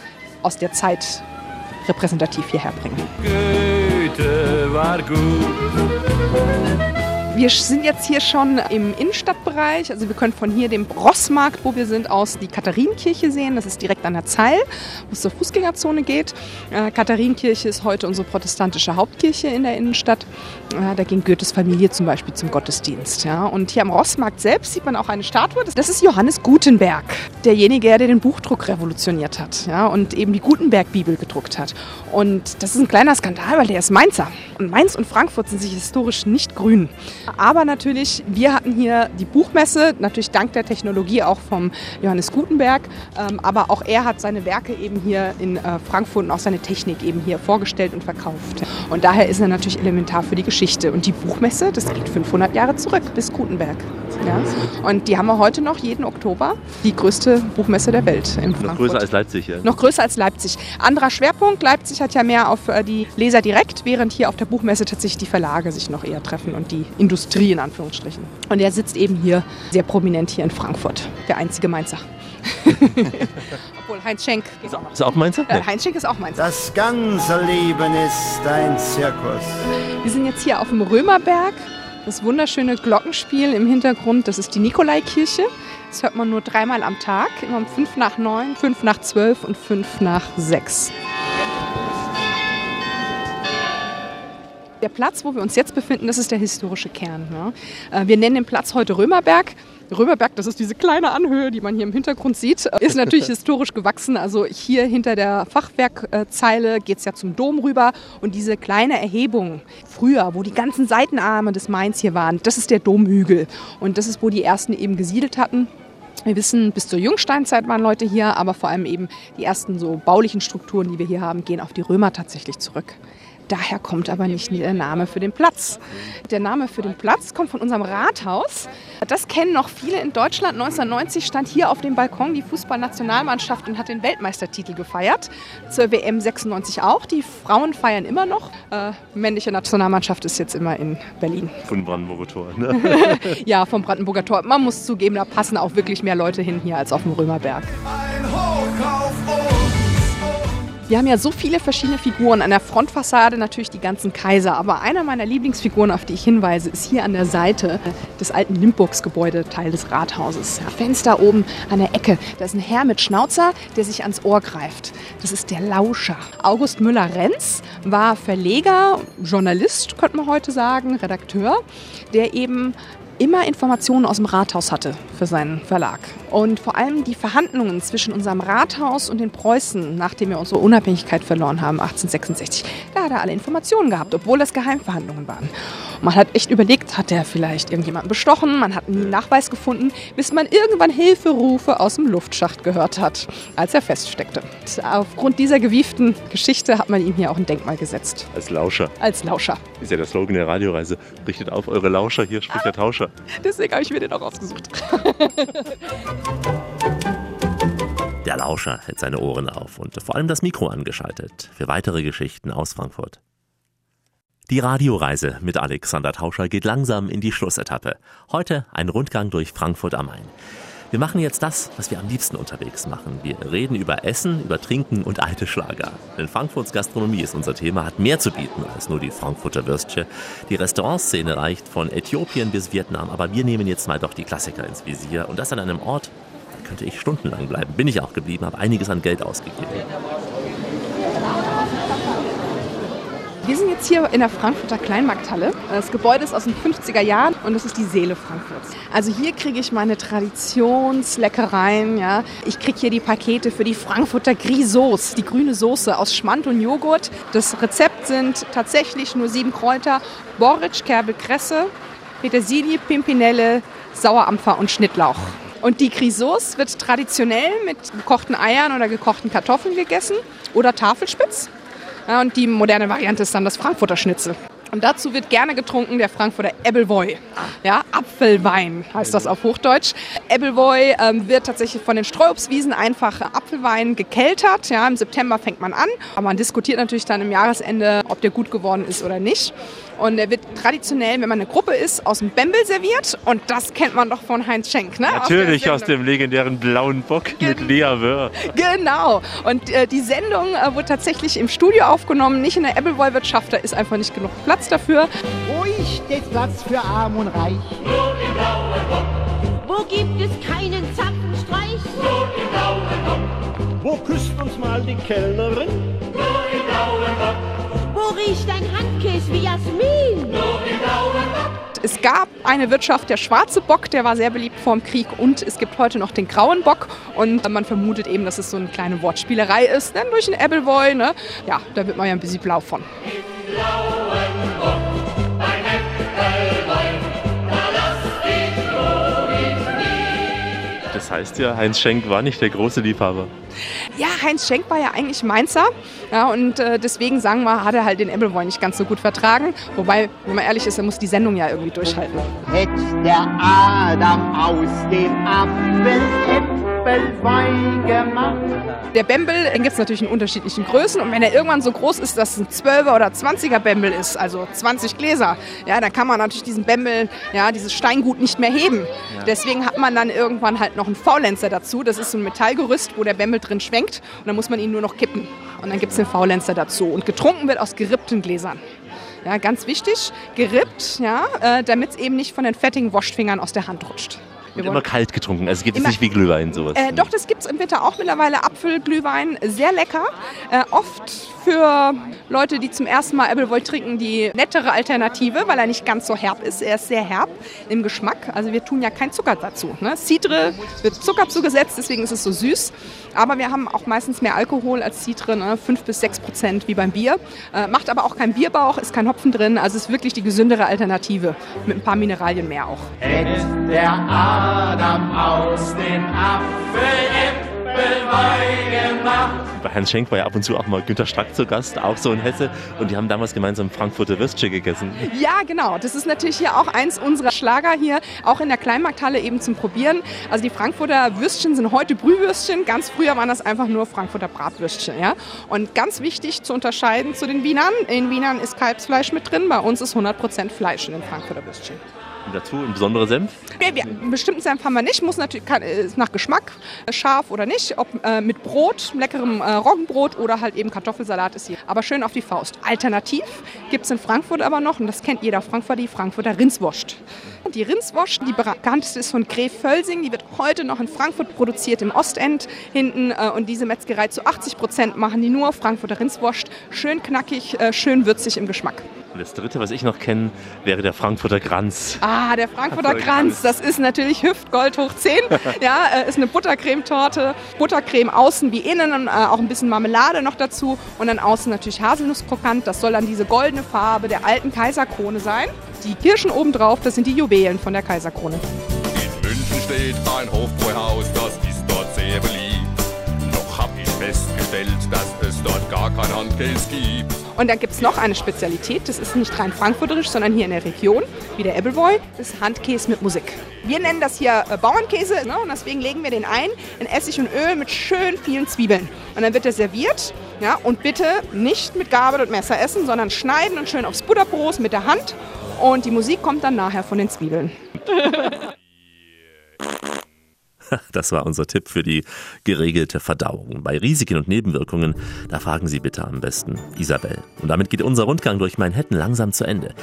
aus der Zeit repräsentativ hierher bringen. Goethe war gut. Wir sind jetzt hier schon im Innenstadtbereich. Also wir können von hier dem Rossmarkt, wo wir sind, aus die Katharinenkirche sehen. Das ist direkt an der Zeil, wo es zur Fußgängerzone geht. Äh, Katharinenkirche ist heute unsere protestantische Hauptkirche in der Innenstadt. Äh, da ging Goethes Familie zum Beispiel zum Gottesdienst. Ja. Und hier am Rossmarkt selbst sieht man auch eine Statue. Das ist Johannes Gutenberg, derjenige, der den Buchdruck revolutioniert hat ja, und eben die Gutenberg-Bibel gedruckt hat. Und das ist ein kleiner Skandal, weil der ist Mainzer. Und Mainz und Frankfurt sind sich historisch nicht grün. Aber natürlich, wir hatten hier die Buchmesse, natürlich dank der Technologie auch vom Johannes Gutenberg. Ähm, aber auch er hat seine Werke eben hier in äh, Frankfurt und auch seine Technik eben hier vorgestellt und verkauft. Und daher ist er natürlich elementar für die Geschichte. Und die Buchmesse, das geht 500 Jahre zurück bis Gutenberg. Ja? Und die haben wir heute noch jeden Oktober, die größte Buchmesse der Welt in Frankfurt. Noch größer als Leipzig, ja. Noch größer als Leipzig. Anderer Schwerpunkt, Leipzig hat ja mehr auf äh, die Leser direkt, während hier auf der Buchmesse tatsächlich die Verlage sich noch eher treffen und die Industrie in Anführungsstrichen. Und er sitzt eben hier sehr prominent hier in Frankfurt, der einzige Mainzer. Obwohl Heinz Schenk auch. Ist er auch Mainzer? Äh, Heinz Schenk ist auch Mainzer. Das ganze Leben ist ein Zirkus. Wir sind jetzt hier auf dem Römerberg. Das wunderschöne Glockenspiel im Hintergrund, das ist die Nikolaikirche. Das hört man nur dreimal am Tag, immer um fünf nach neun, fünf nach zwölf und fünf nach sechs. Der Platz, wo wir uns jetzt befinden, das ist der historische Kern. Ja. Äh, Wir nennen den Platz heute Römerberg. Römerberg, das ist diese kleine Anhöhe, die man hier im Hintergrund sieht, äh, ist natürlich historisch gewachsen. Also hier hinter der Fachwerkzeile geht es ja zum Dom rüber. Und diese kleine Erhebung früher, wo die ganzen Seitenarme des Mains hier waren, das ist der Domhügel. Und das ist, wo die ersten eben gesiedelt hatten. Wir wissen, bis zur Jungsteinzeit waren Leute hier, aber vor allem eben die ersten so baulichen Strukturen, die wir hier haben, gehen auf die Römer tatsächlich zurück. Daher kommt aber nicht der Name für den Platz. Der Name für den Platz kommt von unserem Rathaus. Das kennen noch viele in Deutschland. 1990 stand hier auf dem Balkon die Fußballnationalmannschaft und hat den Weltmeistertitel gefeiert. Zur WM 96 auch. Die Frauen feiern immer noch. Äh, männliche Nationalmannschaft ist jetzt immer in Berlin. Von Brandenburger Tor. Ne? ja, vom Brandenburger Tor. Man muss zugeben, da passen auch wirklich mehr Leute hin hier als auf dem Römerberg. Wir haben ja so viele verschiedene Figuren. An der Frontfassade natürlich die ganzen Kaiser. Aber einer meiner Lieblingsfiguren, auf die ich hinweise, ist hier an der Seite des alten Limburgsgebäude, Teil des Rathauses. Fenster oben an der Ecke. Da ist ein Herr mit Schnauzer, der sich ans Ohr greift. Das ist der Lauscher. August Müller-Renz war Verleger, Journalist, könnte man heute sagen, Redakteur, der eben immer Informationen aus dem Rathaus hatte für seinen Verlag. Und vor allem die Verhandlungen zwischen unserem Rathaus und den Preußen, nachdem wir unsere Unabhängigkeit verloren haben, 1866, da hat er alle Informationen gehabt, obwohl das Geheimverhandlungen waren. Und man hat echt überlegt, hat er vielleicht irgendjemanden bestochen, man hat nie einen Nachweis gefunden, bis man irgendwann Hilferufe aus dem Luftschacht gehört hat, als er feststeckte. Aufgrund dieser gewieften Geschichte hat man ihm hier auch ein Denkmal gesetzt. Als Lauscher. Als Lauscher. Ist ja der Slogan der Radioreise. Richtet auf eure Lauscher, hier spricht der Tauscher. Deswegen habe ich mir den auch ausgesucht. Der Lauscher hält seine Ohren auf und vor allem das Mikro angeschaltet für weitere Geschichten aus Frankfurt. Die Radioreise mit Alexander Tauscher geht langsam in die Schlussetappe. Heute ein Rundgang durch Frankfurt am Main. Wir machen jetzt das, was wir am liebsten unterwegs machen. Wir reden über Essen, über Trinken und alte Schlager. Denn Frankfurts Gastronomie ist unser Thema, hat mehr zu bieten als nur die Frankfurter Würstchen. Die Restaurantszene reicht von Äthiopien bis Vietnam, aber wir nehmen jetzt mal doch die Klassiker ins Visier und das an einem Ort, da könnte ich stundenlang bleiben. Bin ich auch geblieben, habe einiges an Geld ausgegeben. Wir sind jetzt hier in der Frankfurter Kleinmarkthalle. Das Gebäude ist aus den 50er Jahren und das ist die Seele Frankfurts. Also hier kriege ich meine Traditionsleckereien. Ja. Ich kriege hier die Pakete für die Frankfurter Grisauce, die grüne Soße aus Schmand und Joghurt. Das Rezept sind tatsächlich nur sieben Kräuter, Borretsch, Kerbel, Kresse, Petersilie, Pimpinelle, Sauerampfer und Schnittlauch. Und die Grisauce wird traditionell mit gekochten Eiern oder gekochten Kartoffeln gegessen oder Tafelspitz. Ja, und die moderne Variante ist dann das Frankfurter Schnitzel. Und dazu wird gerne getrunken der Frankfurter Ebbelwoi. Ja, Apfelwein heißt das auf Hochdeutsch. Ebbelwoi ähm, wird tatsächlich von den Streuobstwiesen einfach Apfelwein gekeltert. Ja, Im September fängt man an. Aber man diskutiert natürlich dann im Jahresende, ob der gut geworden ist oder nicht. Und er wird traditionell, wenn man eine Gruppe ist, aus dem Bembel serviert. Und das kennt man doch von Heinz Schenk. Ne? Natürlich aus, aus dem legendären blauen Bock Gen mit Lea Wöhr. Genau. Und äh, die Sendung äh, wurde tatsächlich im Studio aufgenommen, nicht in der Ebbelwoi-Wirtschaft. Da ist einfach nicht genug Platz dafür. Ruhig steht Platz für Arm und Reich. Nur im blauen Bock. Wo gibt es keinen Zapfenstreich? Nur im blauen Bock. Wo küsst uns mal die Kellnerin? Nur im blauen Bock. Wo riecht ein Handkäse wie Jasmin? Nur im blauen Bock. Es gab eine Wirtschaft, der schwarze Bock, der war sehr beliebt vor dem Krieg und es gibt heute noch den grauen Bock und man vermutet eben, dass es so eine kleine Wortspielerei ist, denn durch den Appleboy, ne, ja, da wird man ja ein bisschen blau von. Im blauen Bock, ein Appleboy, Das heißt ja, Heinz Schenk war nicht der große Liebhaber. Ja, Heinz Schenk war ja eigentlich Mainzer ja, und äh, deswegen sagen wir, hat er halt den Appleboy nicht ganz so gut vertragen. Wobei, wenn man ehrlich ist, er muss die Sendung ja irgendwie durchhalten. Hätt der Adam aus dem Apfel Äpfelwein gemacht. Der Bembel, den gibt es natürlich in unterschiedlichen Größen und wenn er irgendwann so groß ist, dass es ein 12er oder 20er Bembel ist, also 20 Gläser, ja, dann kann man natürlich diesen Bembel, ja, dieses Steingut nicht mehr heben. Deswegen hat man dann irgendwann halt noch einen Faulenzer dazu. Das ist so ein Metallgerüst, wo der Bembel drin schwenkt und dann muss man ihn nur noch kippen. Und dann gibt es den Faulenzer dazu. Und getrunken wird aus gerippten Gläsern. Ja, ganz wichtig, gerippt, ja, äh, damit es eben nicht von den fettigen Waschfingern aus der Hand rutscht. Und immer kalt getrunken. Also geht es nicht wie Glühwein sowas. Äh, doch, das gibt es im Winter auch mittlerweile. Apfelglühwein, sehr lecker. Äh, oft für Leute, die zum ersten Mal Appleboy trinken, die nettere Alternative, weil er nicht ganz so herb ist. Er ist sehr herb im Geschmack. Also wir tun ja kein Zucker dazu. Ne? Cidre wird Zucker zugesetzt, deswegen ist es so süß. Aber wir haben auch meistens mehr Alkohol als Cidre, ne? 5 bis 6 Prozent wie beim Bier. Äh, macht aber auch keinen Bierbauch, ist kein Hopfen drin. Also ist wirklich die gesündere Alternative mit ein paar Mineralien mehr auch. Hätt der Adam aus dem Apfel Äpfelwein gemacht. Bei Heinz Schenk war ja ab und zu auch mal Günter Strack zu Gast, auch so in Hesse. Und die haben damals gemeinsam Frankfurter Würstchen gegessen. Ja, genau. Das ist natürlich hier auch eins unserer Schlager hier, auch in der Kleinmarkthalle eben zum Probieren. Also die Frankfurter Würstchen sind heute Brühwürstchen. Ganz früher waren das einfach nur Frankfurter Bratwürstchen. Ja? Und ganz wichtig zu unterscheiden zu den Wienern. In Wienern ist Kalbsfleisch mit drin, bei uns ist 100% Fleisch in den Frankfurter Würstchen. Und dazu ein besonderer Senf. Ja, wir, einen bestimmten Senf haben wir nicht, muss natürlich kann, ist nach Geschmack, äh, scharf oder nicht, ob äh, mit Brot, leckerem äh, Roggenbrot oder halt eben Kartoffelsalat ist hier. Aber schön auf die Faust. Alternativ gibt es in Frankfurt aber noch, und das kennt jeder Frankfurter, die Frankfurter Rindswurst. Die Rindswurst, die bekannteste ist von Gref Völsing, die wird heute noch in Frankfurt produziert, im Ostend hinten. Äh, und diese Metzgerei zu 80 Prozent machen die nur Frankfurter Rindswurst. Schön knackig, äh, schön würzig im Geschmack. Und das dritte, was ich noch kenne, wäre der Frankfurter Kranz. Ah, der Frankfurter Kranz, das ist natürlich Hüftgold hoch 10. Ja, äh, ist eine Buttercremetorte. Buttercreme außen wie innen, und, äh, auch ein bisschen Marmelade noch dazu. Und dann außen natürlich Haselnusskrokant. Das soll dann diese goldene Farbe der alten Kaiserkrone sein. Die Kirschen obendrauf, das sind die Juwelen von der Kaiserkrone. In München steht ein Hofbräuhaus, das ist dort sehr beliebt. Noch hab ich festgestellt, dass es dort gar kein Handkäse gibt. Und dann gibt es noch eine Spezialität, das ist nicht rein frankfurterisch, sondern hier in der Region, wie der Ebbelboy, das ist Handkäse mit Musik. Wir nennen das hier äh, Bauernkäse ne? und deswegen legen wir den ein in Essig und Öl mit schön vielen Zwiebeln. Und dann wird er serviert ja? und bitte nicht mit Gabel und Messer essen, sondern schneiden und schön aufs Butterbrot mit der Hand. Und die Musik kommt dann nachher von den Zwiebeln. Das war unser Tipp für die geregelte Verdauung. Bei Risiken und Nebenwirkungen, da fragen Sie bitte am besten Isabel. Und damit geht unser Rundgang durch Manhattan langsam zu Ende.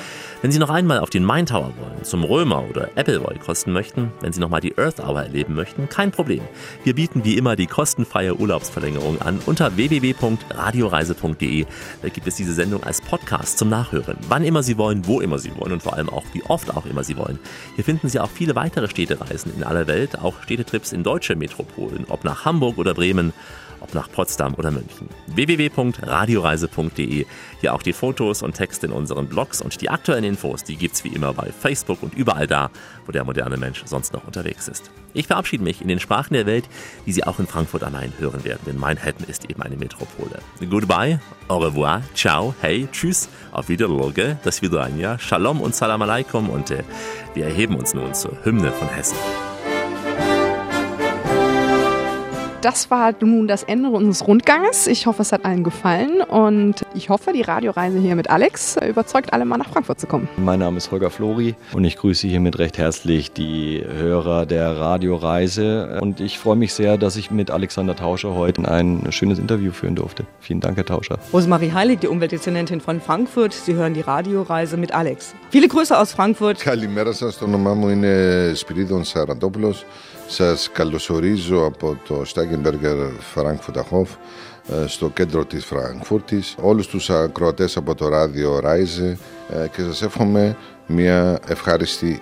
Wenn Sie noch einmal auf den Main Tower wollen, zum Römer oder Appleboy kosten möchten, wenn Sie nochmal die Earth Hour erleben möchten, kein Problem. Wir bieten wie immer die kostenfreie Urlaubsverlängerung an unter www.radioreise.de. Da gibt es diese Sendung als Podcast zum Nachhören. Wann immer Sie wollen, wo immer Sie wollen und vor allem auch wie oft auch immer Sie wollen. Hier finden Sie auch viele weitere Städtereisen in aller Welt, auch Städtetrips in deutsche Metropolen, ob nach Hamburg oder Bremen ob nach Potsdam oder München. www.radioreise.de. Hier auch die Fotos und Texte in unseren Blogs und die aktuellen Infos, die gibt's wie immer bei Facebook und überall da, wo der moderne Mensch sonst noch unterwegs ist. Ich verabschiede mich in den Sprachen der Welt, die Sie auch in Frankfurt am Main hören werden, denn Manhattan ist eben eine Metropole. Goodbye, au revoir, ciao, hey, tschüss, auf Wiederloge, das Wiederanja, Shalom und Salam Aleikum und äh, wir erheben uns nun zur Hymne von Hessen das war nun das Ende unseres Rundganges. Ich hoffe, es hat allen gefallen und ich hoffe, die Radioreise hier mit Alex überzeugt alle mal nach Frankfurt zu kommen. Mein Name ist Holger Flori und ich grüße hiermit recht herzlich die Hörer der Radioreise und ich freue mich sehr, dass ich mit Alexander Tauscher heute ein schönes Interview führen durfte. Vielen Dank, Herr Tauscher. Rosemarie Heilig, die Umweltdezernentin von Frankfurt. Sie hören die Radioreise mit Alex. Viele Grüße aus Frankfurt. Kalimera, das Name ist Spiridon Sarantopoulos. Σας καλωσορίζω από το Στάγκενμπεργκερ Frankfurter Hof ε, στο κέντρο της Φραγκφούρτης όλους τους ακροατές από το ράδιο Ράιζε ε, και σας εύχομαι μια ευχάριστη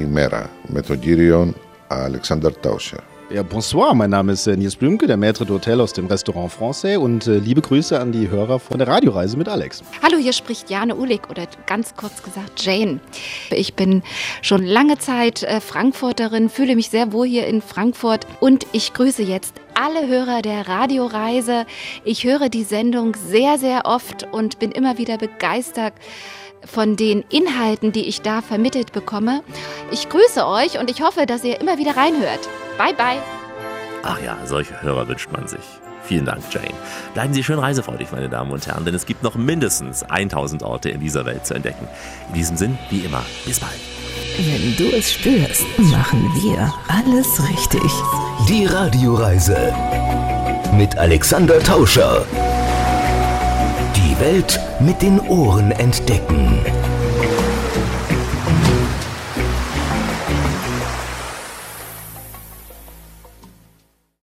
ημέρα με τον κύριο Alexander Tauscher. Ja, bonsoir, mein Name ist äh, Nils Blümke, der Maître d'Hôtel aus dem Restaurant Français und äh, liebe Grüße an die Hörer von der Radioreise mit Alex. Hallo, hier spricht Jane Ulig oder ganz kurz gesagt Jane. Ich bin schon lange Zeit äh, Frankfurterin, fühle mich sehr wohl hier in Frankfurt und ich grüße jetzt alle Hörer der Radioreise. Ich höre die Sendung sehr, sehr oft und bin immer wieder begeistert von den Inhalten, die ich da vermittelt bekomme. Ich grüße euch und ich hoffe, dass ihr immer wieder reinhört. Bye, bye. Ach ja, solche Hörer wünscht man sich. Vielen Dank, Jane. Bleiben Sie schön reisefreudig, meine Damen und Herren, denn es gibt noch mindestens 1000 Orte in dieser Welt zu entdecken. In diesem Sinn, wie immer, bis bald. Wenn du es spürst, machen wir alles richtig. Die Radioreise mit Alexander Tauscher. Die Welt mit den Ohren entdecken.